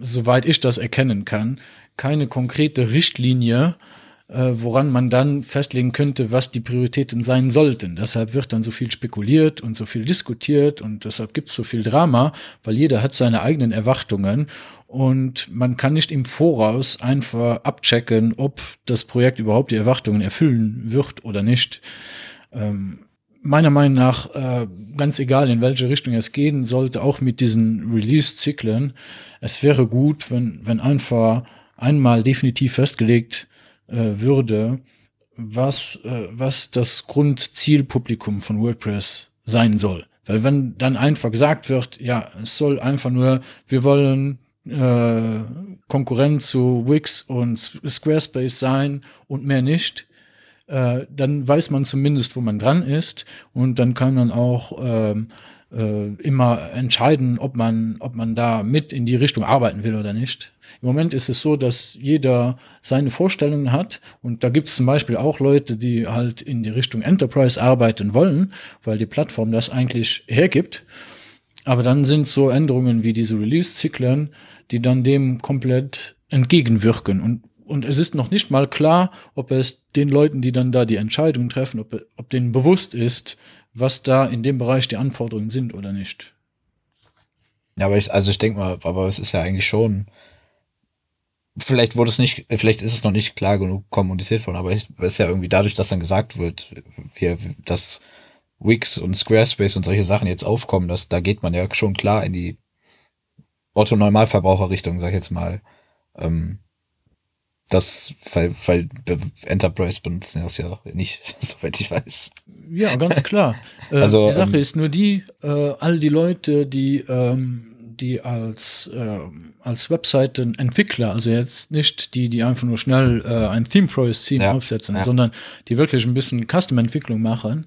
soweit ich das erkennen kann, keine konkrete Richtlinie, äh, woran man dann festlegen könnte, was die Prioritäten sein sollten. Deshalb wird dann so viel spekuliert und so viel diskutiert und deshalb gibt es so viel Drama, weil jeder hat seine eigenen Erwartungen und man kann nicht im Voraus einfach abchecken, ob das Projekt überhaupt die Erwartungen erfüllen wird oder nicht. Ähm, meiner Meinung nach äh, ganz egal, in welche Richtung es gehen sollte, auch mit diesen Release-Zyklen. Es wäre gut, wenn, wenn einfach einmal definitiv festgelegt äh, würde, was, äh, was das Grundzielpublikum von WordPress sein soll. Weil wenn dann einfach gesagt wird, ja, es soll einfach nur, wir wollen äh, Konkurrent zu Wix und Squarespace sein und mehr nicht, äh, dann weiß man zumindest, wo man dran ist und dann kann man auch ähm, äh, immer entscheiden, ob man, ob man da mit in die Richtung arbeiten will oder nicht. Im Moment ist es so, dass jeder seine Vorstellungen hat und da gibt es zum Beispiel auch Leute, die halt in die Richtung Enterprise arbeiten wollen, weil die Plattform das eigentlich hergibt. Aber dann sind so Änderungen wie diese Release-Zyklen, die dann dem komplett entgegenwirken und und es ist noch nicht mal klar, ob es den Leuten, die dann da die Entscheidung treffen, ob, ob denen bewusst ist, was da in dem Bereich die Anforderungen sind oder nicht. Ja, aber ich, also ich denke mal, aber es ist ja eigentlich schon, vielleicht wurde es nicht, vielleicht ist es noch nicht klar genug kommuniziert worden, aber es ist ja irgendwie dadurch, dass dann gesagt wird, hier, dass Wix und Squarespace und solche Sachen jetzt aufkommen, dass da geht man ja schon klar in die Otto-Normalverbraucher-Richtung, sag ich jetzt mal. Ähm, das, weil, weil Enterprise benutzen das ja nicht, soweit ich weiß. Ja, ganz klar. Äh, also, die Sache ähm, ist nur die, äh, all die Leute, die, ähm, die als, äh, als Webseitenentwickler, also jetzt nicht die, die einfach nur schnell äh, ein Theme for Theme ja, aufsetzen, ja. sondern die wirklich ein bisschen Custom-Entwicklung machen,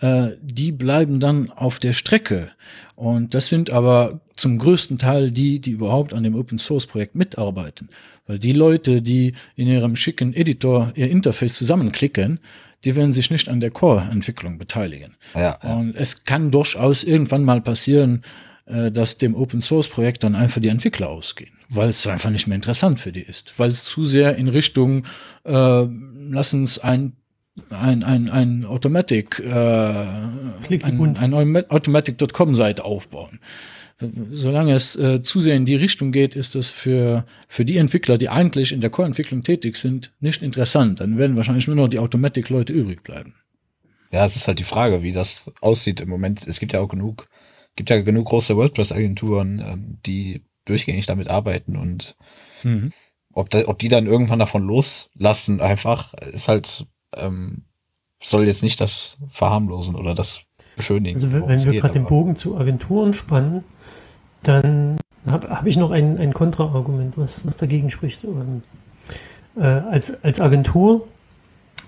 äh, die bleiben dann auf der Strecke. Und das sind aber zum größten Teil die, die überhaupt an dem Open Source Projekt mitarbeiten. Weil die Leute, die in ihrem schicken Editor ihr Interface zusammenklicken, die werden sich nicht an der Core-Entwicklung beteiligen. Ja, ja. Und es kann durchaus irgendwann mal passieren, äh, dass dem Open-Source-Projekt dann einfach die Entwickler ausgehen, weil es einfach nicht mehr interessant für die ist, weil es zu sehr in Richtung, äh, lass uns ein ein, ein, ein Automatic, äh, ein, ein Automatic.com-Seite aufbauen solange es äh, zu sehr in die Richtung geht, ist das für, für die Entwickler, die eigentlich in der Core-Entwicklung tätig sind, nicht interessant. Dann werden wahrscheinlich nur noch die Automatic-Leute übrig bleiben. Ja, es ist halt die Frage, wie das aussieht im Moment. Es gibt ja auch genug, gibt ja genug große WordPress-Agenturen, ähm, die durchgängig damit arbeiten und mhm. ob, da, ob die dann irgendwann davon loslassen, einfach, ist halt, ähm, soll jetzt nicht das verharmlosen oder das beschönigen. Also wenn wir gerade den Bogen zu Agenturen spannen, dann habe hab ich noch ein, ein Kontraargument, was, was dagegen spricht. Ähm, äh, als, als Agentur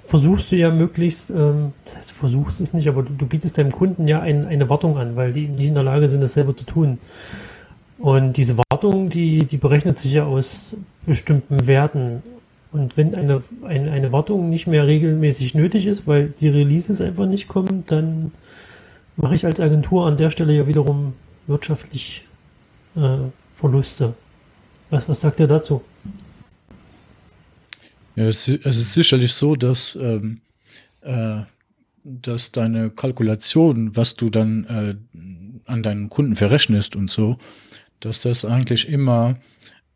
versuchst du ja möglichst, ähm, das heißt, du versuchst es nicht, aber du, du bietest deinem Kunden ja ein, eine Wartung an, weil die nicht in der Lage sind, das selber zu tun. Und diese Wartung, die, die berechnet sich ja aus bestimmten Werten. Und wenn eine, eine, eine Wartung nicht mehr regelmäßig nötig ist, weil die Releases einfach nicht kommen, dann mache ich als Agentur an der Stelle ja wiederum wirtschaftlich äh, Verluste. Was, was sagt ihr dazu? Ja, es, es ist sicherlich so, dass, ähm, äh, dass deine Kalkulation, was du dann äh, an deinen Kunden verrechnest und so, dass das eigentlich immer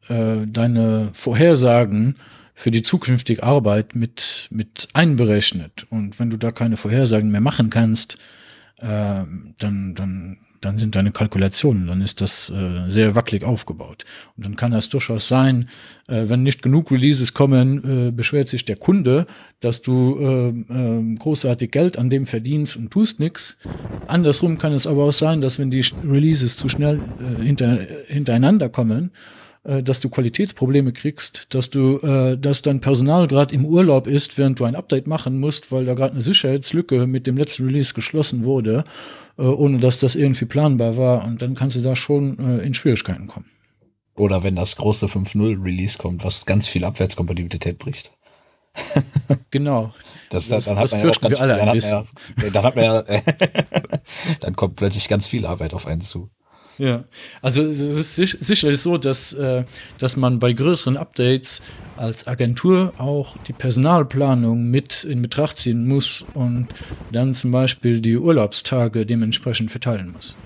äh, deine Vorhersagen für die zukünftige Arbeit mit, mit einberechnet. Und wenn du da keine Vorhersagen mehr machen kannst, äh, dann, dann dann sind deine Kalkulationen, dann ist das äh, sehr wackelig aufgebaut. Und dann kann das durchaus sein, äh, wenn nicht genug Releases kommen, äh, beschwert sich der Kunde, dass du äh, äh, großartig Geld an dem verdienst und tust nichts. Andersrum kann es aber auch sein, dass wenn die Releases zu schnell äh, hinter, hintereinander kommen, äh, dass du Qualitätsprobleme kriegst, dass du, äh, dass dein Personal gerade im Urlaub ist, während du ein Update machen musst, weil da gerade eine Sicherheitslücke mit dem letzten Release geschlossen wurde äh, ohne dass das irgendwie planbar war. Und dann kannst du da schon äh, in Schwierigkeiten kommen. Oder wenn das große 5.0 Release kommt, was ganz viel Abwärtskompatibilität bricht. genau. Das, das, dann das hat man ja ganz, alle dann, hat man ja, dann hat man ja, dann kommt plötzlich ganz viel Arbeit auf einen zu. Ja, also es ist sicherlich so, dass, äh, dass man bei größeren Updates als Agentur auch die Personalplanung mit in Betracht ziehen muss und dann zum Beispiel die Urlaubstage dementsprechend verteilen muss.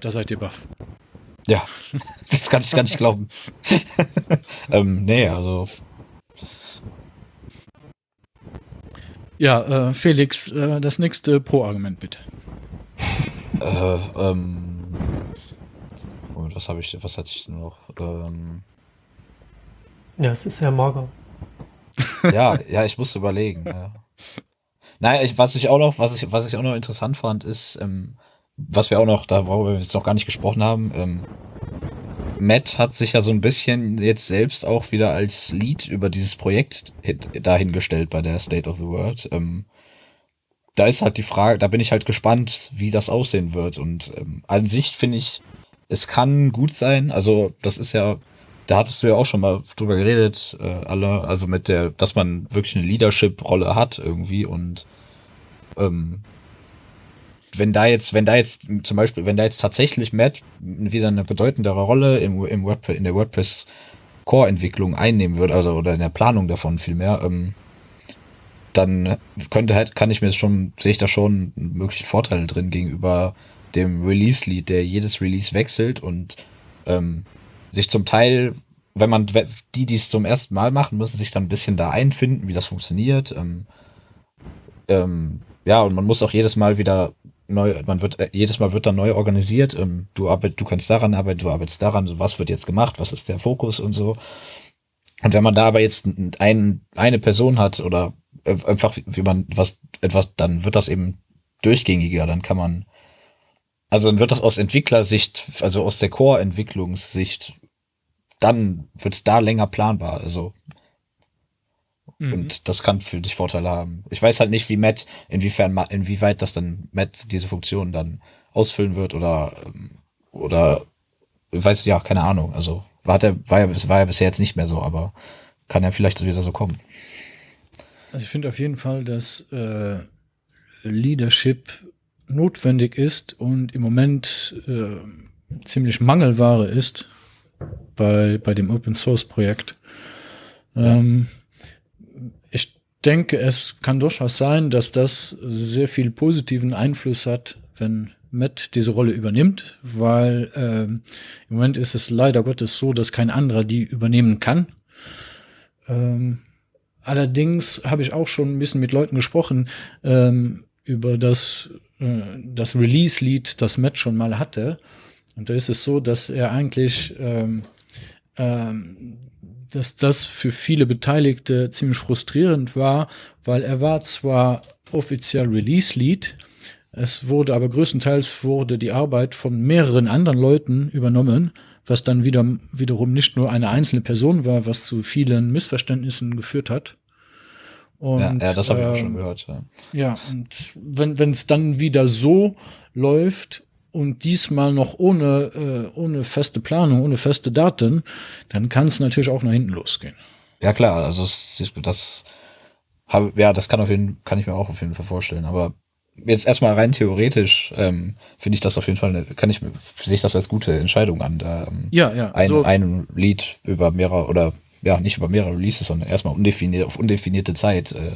Da seid ihr baff. Ja, das kann ich gar nicht glauben. ähm, nee, also Ja, äh, Felix, äh, das nächste Pro-Argument bitte. Äh, ähm. Moment, was habe ich, was hatte ich denn noch? Ähm, Ja, es ist sehr mager. ja, ja, ich muss überlegen. Ja. Naja, ich, was ich auch noch, was ich, was ich auch noch interessant fand, ist, ähm, was wir auch noch, da worüber wir jetzt noch gar nicht gesprochen haben, ähm, Matt hat sich ja so ein bisschen jetzt selbst auch wieder als Lead über dieses Projekt dahingestellt bei der State of the World. Ähm, da ist halt die Frage, da bin ich halt gespannt, wie das aussehen wird. Und ähm, an sich finde ich, es kann gut sein. Also das ist ja, da hattest du ja auch schon mal drüber geredet, äh, alle, also mit der, dass man wirklich eine Leadership-Rolle hat irgendwie und ähm, wenn da jetzt, wenn da jetzt zum Beispiel, wenn da jetzt tatsächlich Matt wieder eine bedeutendere Rolle im, im WordPress, in der WordPress Core-Entwicklung einnehmen würde, also oder in der Planung davon vielmehr, ähm, dann könnte halt, kann ich mir schon, sehe ich da schon einen möglichen Vorteil drin gegenüber dem Release-Lead, der jedes Release wechselt und ähm, sich zum Teil, wenn man, die, die es zum ersten Mal machen, müssen sich dann ein bisschen da einfinden, wie das funktioniert. Ähm, ähm, ja, und man muss auch jedes Mal wieder neu, man wird, äh, jedes Mal wird dann neu organisiert. Ähm, du arbeit, du kannst daran arbeiten, du arbeitest daran, was wird jetzt gemacht, was ist der Fokus und so. Und wenn man da aber jetzt ein, eine Person hat oder einfach, wie man was, etwas, dann wird das eben durchgängiger, dann kann man, also dann wird das aus Entwicklersicht, also aus der Core-Entwicklungssicht, dann wird es da länger planbar. Also Mhm. und das kann für dich Vorteile haben. Ich weiß halt nicht, wie Matt, inwiefern, inwieweit das dann Matt diese Funktion dann ausfüllen wird oder, ähm, oder, weiß ja, keine Ahnung. Also, war, der, war, ja, war ja bisher jetzt nicht mehr so, aber kann ja vielleicht wieder so kommen. Also ich finde auf jeden Fall, dass äh, Leadership notwendig ist und im Moment äh, ziemlich Mangelware ist bei, bei dem Open Source Projekt. Ähm, denke, es kann durchaus sein, dass das sehr viel positiven Einfluss hat, wenn Matt diese Rolle übernimmt, weil ähm, im Moment ist es leider Gottes so, dass kein anderer die übernehmen kann. Ähm, allerdings habe ich auch schon ein bisschen mit Leuten gesprochen ähm, über das, äh, das Release-Lied, das Matt schon mal hatte. Und da ist es so, dass er eigentlich, ähm, ähm, dass das für viele Beteiligte ziemlich frustrierend war, weil er war zwar offiziell Release-Lead, es wurde aber größtenteils wurde die Arbeit von mehreren anderen Leuten übernommen, was dann wieder, wiederum nicht nur eine einzelne Person war, was zu vielen Missverständnissen geführt hat. Und, ja, ja, das habe ich auch ähm, schon gehört. Ja. ja, und wenn es dann wieder so läuft und diesmal noch ohne, äh, ohne feste Planung, ohne feste Daten, dann kann es natürlich auch nach hinten losgehen. Ja klar, also es, das hab, ja, das kann auf jeden kann ich mir auch auf jeden Fall vorstellen. Aber jetzt erstmal rein theoretisch ähm, finde ich das auf jeden Fall, eine, kann ich mir sehe ich das als gute Entscheidung an, da ähm, Ja, ja. ein, so, ein Lied über mehrere oder ja nicht über mehrere Releases, sondern erstmal undefiniert auf undefinierte Zeit äh,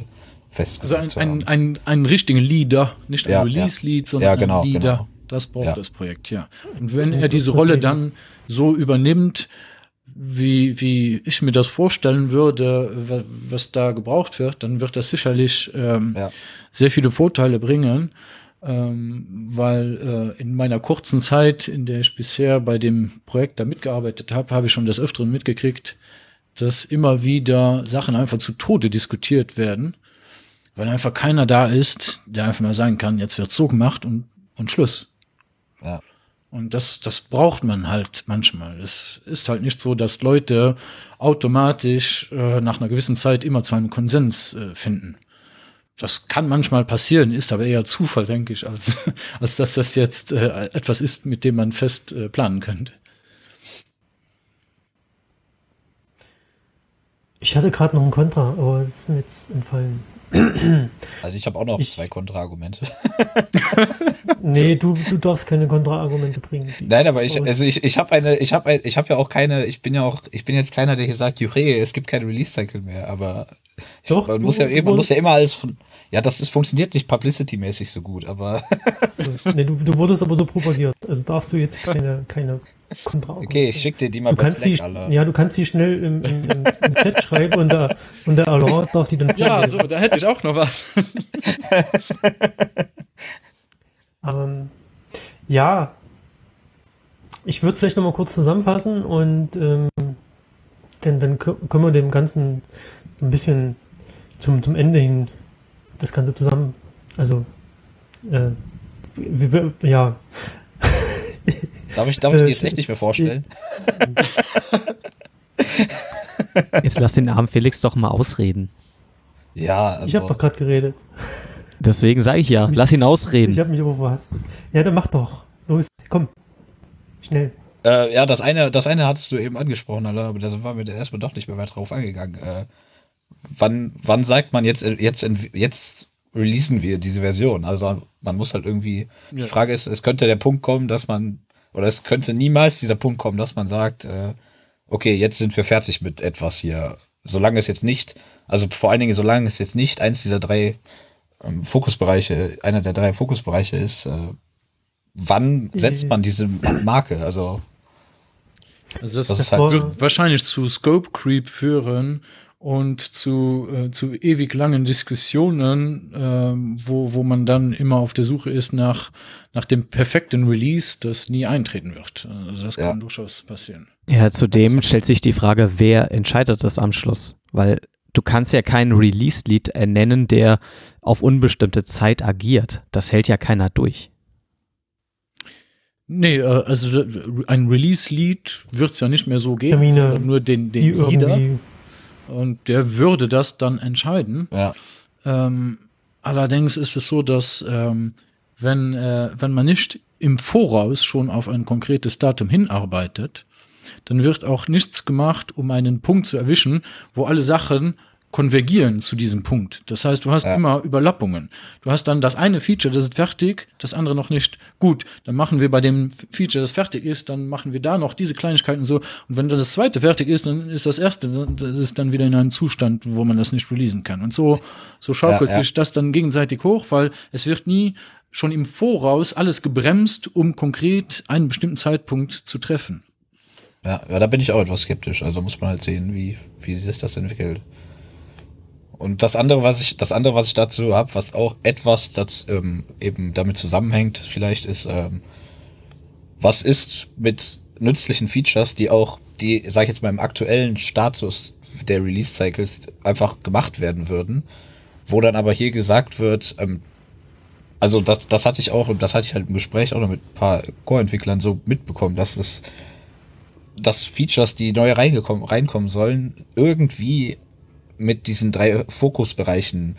fest. also ein, ein, ein, ein richtigen Leader, nicht ein Ja, Release-Lead, sondern Ja, genau, ein Leader. genau. Das braucht Ja. das Projekt, ja. Und wenn er diese Rolle dann so übernimmt, wie, wie ich mir das vorstellen würde, wa- was da gebraucht wird, dann wird das sicherlich ähm, Ja. sehr viele Vorteile bringen, ähm, weil äh, in meiner kurzen Zeit, in der ich bisher bei dem Projekt da mitgearbeitet habe, habe ich schon des Öfteren mitgekriegt, dass immer wieder Sachen einfach zu Tode diskutiert werden, weil einfach keiner da ist, der einfach mal sagen kann, jetzt wird so gemacht und, und Schluss. Ja. Und das, das braucht man halt manchmal. Es ist halt nicht so, dass Leute automatisch äh, nach einer gewissen Zeit immer zu einem Konsens äh, finden. Das kann manchmal passieren, ist aber eher Zufall, denke ich, als, als dass das jetzt äh, etwas ist, mit dem man fest äh, planen könnte. Ich hatte gerade noch ein Kontra, aber das ist mir jetzt entfallen. Also ich habe auch noch Ich- zwei Kontraargumente. Nee, du, du darfst keine Kontraargumente bringen. Nein, aber ich, also ich, ich habe eine, ich habe, ich habe ja auch keine, ich bin ja auch, ich bin jetzt keiner, der hier sagt, Juche, es gibt keinen Release-Cycle mehr, aber ich, Doch, man du- muss ja, eben- man muss ja immer alles von, ja, das ist, funktioniert nicht publicity-mäßig so gut, aber Also, nee, du, du wurdest aber so propagiert. Also darfst du jetzt keine, keine Kontraargumente. okay, ich schick dir die mal Du bei kannst die, Slack, Alter. ja, du kannst die schnell im, im, im, im Chat schreiben und der, und der Alain darf die dann Ja, vorlesen. so, da hätte ich auch noch was. Ähm, ja, ich würde vielleicht noch mal kurz zusammenfassen und ähm, denn, dann kö- können wir dem Ganzen ein bisschen zum, zum Ende hin das Ganze zusammen, also äh, wie, wie, ja, Darf ich, darf ich Äh, jetzt echt nicht mehr vorstellen? Jetzt lass den armen Felix doch mal ausreden. Ja, also, ich habe doch gerade geredet. Deswegen sage ich ja, lass ihn Ich ausreden. habe mich aber verhaspelt. Ja, dann mach doch. Los, komm. Schnell. äh, ja, das eine, das eine hattest du eben angesprochen, Alter, aber da waren wir erstmal doch nicht mehr weiter drauf angegangen. Äh, wann, wann sagt man jetzt, jetzt, jetzt releasen wir diese Version? Also man muss halt irgendwie, Ja. die Frage ist, es könnte der Punkt kommen, dass man, oder es könnte niemals dieser Punkt kommen, dass man sagt, äh, okay, jetzt sind wir fertig mit etwas hier. Solange es jetzt nicht, also vor allen Dingen, solange es jetzt nicht eins dieser drei ähm, Fokusbereiche, einer der drei Fokusbereiche ist, äh, wann setzt man diese Marke? Also, Also das, Das ist halt- wird wahrscheinlich zu Scope Creep führen und zu, äh, zu ewig langen Diskussionen, ähm, wo, wo man dann immer auf der Suche ist nach, nach dem perfekten Release, das nie eintreten wird. Also das Ja. kann durchaus passieren. Ja, zudem stellt sich die Frage, wer entscheidet das am Schluss? Weil du kannst ja keinen Release-Lied ernennen, der auf unbestimmte Zeit agiert. Das hält ja keiner durch. Nee, äh, also d- ein Release-Lied wird es ja nicht mehr so geben, Termine, nur den, Die den Leader. irgendwie. Und der würde das dann entscheiden. ja. Ähm, allerdings ist es so, dass ähm, wenn, äh, wenn man nicht im Voraus schon auf ein konkretes Datum hinarbeitet, dann wird auch nichts gemacht, um einen Punkt zu erwischen, wo alle Sachen konvergieren zu diesem Punkt. Das heißt, du hast Ja. immer Überlappungen. Du hast dann das eine Feature, das ist fertig, das andere noch nicht. Gut, dann machen wir bei dem Feature, das fertig ist, dann machen wir da noch diese Kleinigkeiten so. Und wenn dann das zweite fertig ist, dann ist das erste, das ist dann wieder in einem Zustand, wo man das nicht releasen kann. Und so, so schaukelt Ja, ja. sich das dann gegenseitig hoch, weil es wird nie schon im Voraus alles gebremst, um konkret einen bestimmten Zeitpunkt zu treffen. Ja, ja, da bin ich auch etwas skeptisch. Also muss man halt sehen, wie, wie sich das entwickelt. Und das andere, was ich, das andere, was ich dazu habe, was auch etwas das, ähm, eben damit zusammenhängt, vielleicht ist, ähm, was ist mit nützlichen Features, die auch, die, sag ich jetzt mal, im aktuellen Status der Release-Cycles einfach gemacht werden würden, wo dann aber hier gesagt wird, ähm, also das, das hatte ich auch, das hatte ich halt im Gespräch auch noch mit ein paar Core-Entwicklern so mitbekommen, dass es dass Features, die neu reingekommen, reinkommen sollen, irgendwie mit diesen drei Fokusbereichen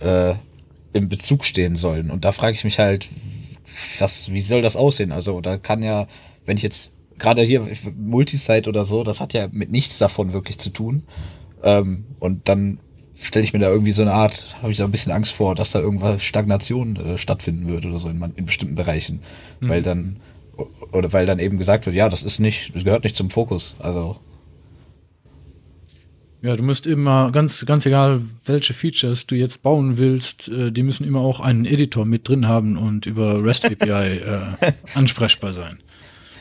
äh, im Bezug stehen sollen. Und da frage ich mich halt, was, wie soll das aussehen? Also da kann ja, wenn ich jetzt gerade hier Multisite oder so, das hat ja mit nichts davon wirklich zu tun. Ähm, und dann stelle ich mir da irgendwie so eine Art, habe ich da ein bisschen Angst vor, dass da irgendwas Stagnation äh, stattfinden wird oder so in, man- in bestimmten Bereichen. Weil dann, oder weil dann eben gesagt wird, ja, das ist nicht, das gehört nicht zum Fokus. Also, Ja, du musst immer, ganz, ganz egal, welche Features du jetzt bauen willst, äh, die müssen immer auch einen Editor mit drin haben und über REST API äh, ansprechbar sein.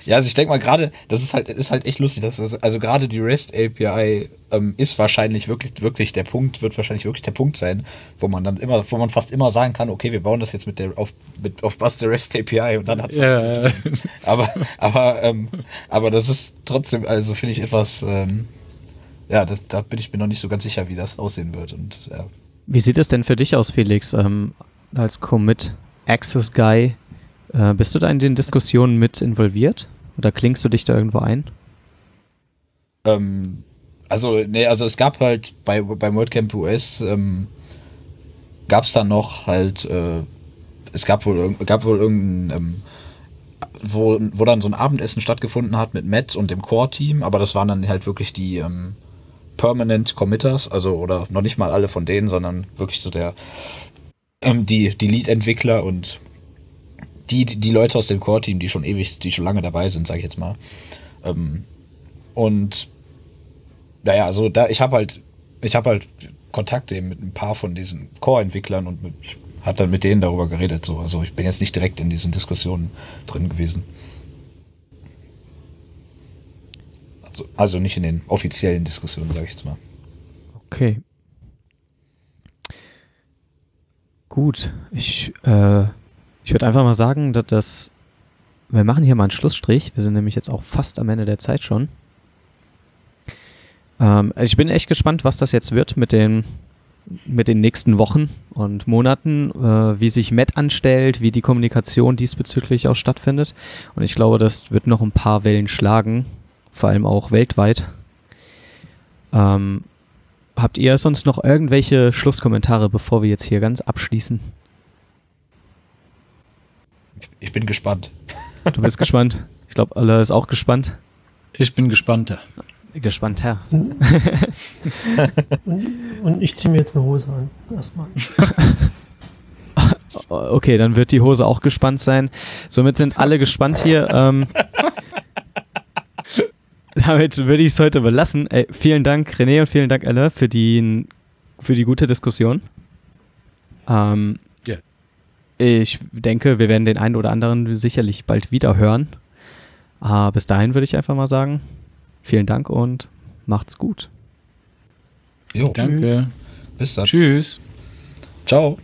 ja, also ich denke mal gerade, das ist halt, ist halt echt lustig, dass das, also gerade die REST API ähm, ist wahrscheinlich wirklich, wirklich der Punkt, wird wahrscheinlich wirklich der Punkt sein, wo man dann immer, wo man fast immer sagen kann, okay, wir bauen das jetzt mit der, auf, mit, auf Basis der REST API und dann hat's Ja. Aber, aber, ähm, aber das ist trotzdem, also finde ich etwas, ähm, ja, das, da bin ich mir noch nicht so ganz sicher, wie das aussehen wird. Und ja. Wie sieht es denn für dich aus, Felix, ähm, als Commit Access Guy? Äh, bist du da in den Diskussionen mit involviert? Oder klingst du dich da irgendwo ein? Ähm, also, nee, also es gab halt bei, beim WordCamp US, ähm, gab es dann noch halt, äh, es gab wohl, gab wohl irgendein, ähm, wo, wo dann so ein Abendessen stattgefunden hat mit Matt und dem Core-Team, aber das waren dann halt wirklich die ähm, Permanent Committers, also oder noch nicht mal alle von denen, sondern wirklich so der, ähm, die, die Lead-Entwickler und die, die Leute aus dem Core-Team, die schon ewig, die schon lange dabei sind, sag ich jetzt mal. Ähm, und naja, also da, ich habe halt, ich habe halt Kontakt eben mit ein paar von diesen Core-Entwicklern und mit, hat dann mit denen darüber geredet. So. Also ich bin jetzt nicht direkt in diesen Diskussionen drin gewesen. Also, nicht in den offiziellen Diskussionen, sage ich jetzt mal. Okay. Gut, ich, äh, ich würde einfach mal sagen, dass das. Wir machen hier mal einen Schlussstrich. Wir sind nämlich jetzt auch fast am Ende der Zeit schon. Ähm, also ich bin echt gespannt, was das jetzt wird mit den, mit den nächsten Wochen und Monaten, äh, wie sich Matt anstellt, wie die Kommunikation diesbezüglich auch stattfindet. Und ich glaube, das wird noch ein paar Wellen schlagen, vor allem auch weltweit. Ähm, habt ihr sonst noch irgendwelche Schlusskommentare, bevor wir jetzt hier ganz abschließen? Ich bin gespannt. Du bist gespannt. Ich glaube, Allah ist auch gespannt. Ich bin gespannter. Gespannter. Und, und ich ziehe mir jetzt eine Hose an. Erstmal. Okay, dann wird die Hose auch gespannt sein. Somit sind alle gespannt hier. Ähm, damit würde ich es heute belassen. Ey, vielen Dank, René, und vielen Dank, Elle, für die, für die gute Diskussion. Ähm, Ja. Ich denke, wir werden den einen oder anderen sicherlich bald wieder hören. Äh, bis dahin würde ich einfach mal sagen, vielen Dank und macht's gut. Jo, Danke. bis dann. Tschüss. Ciao.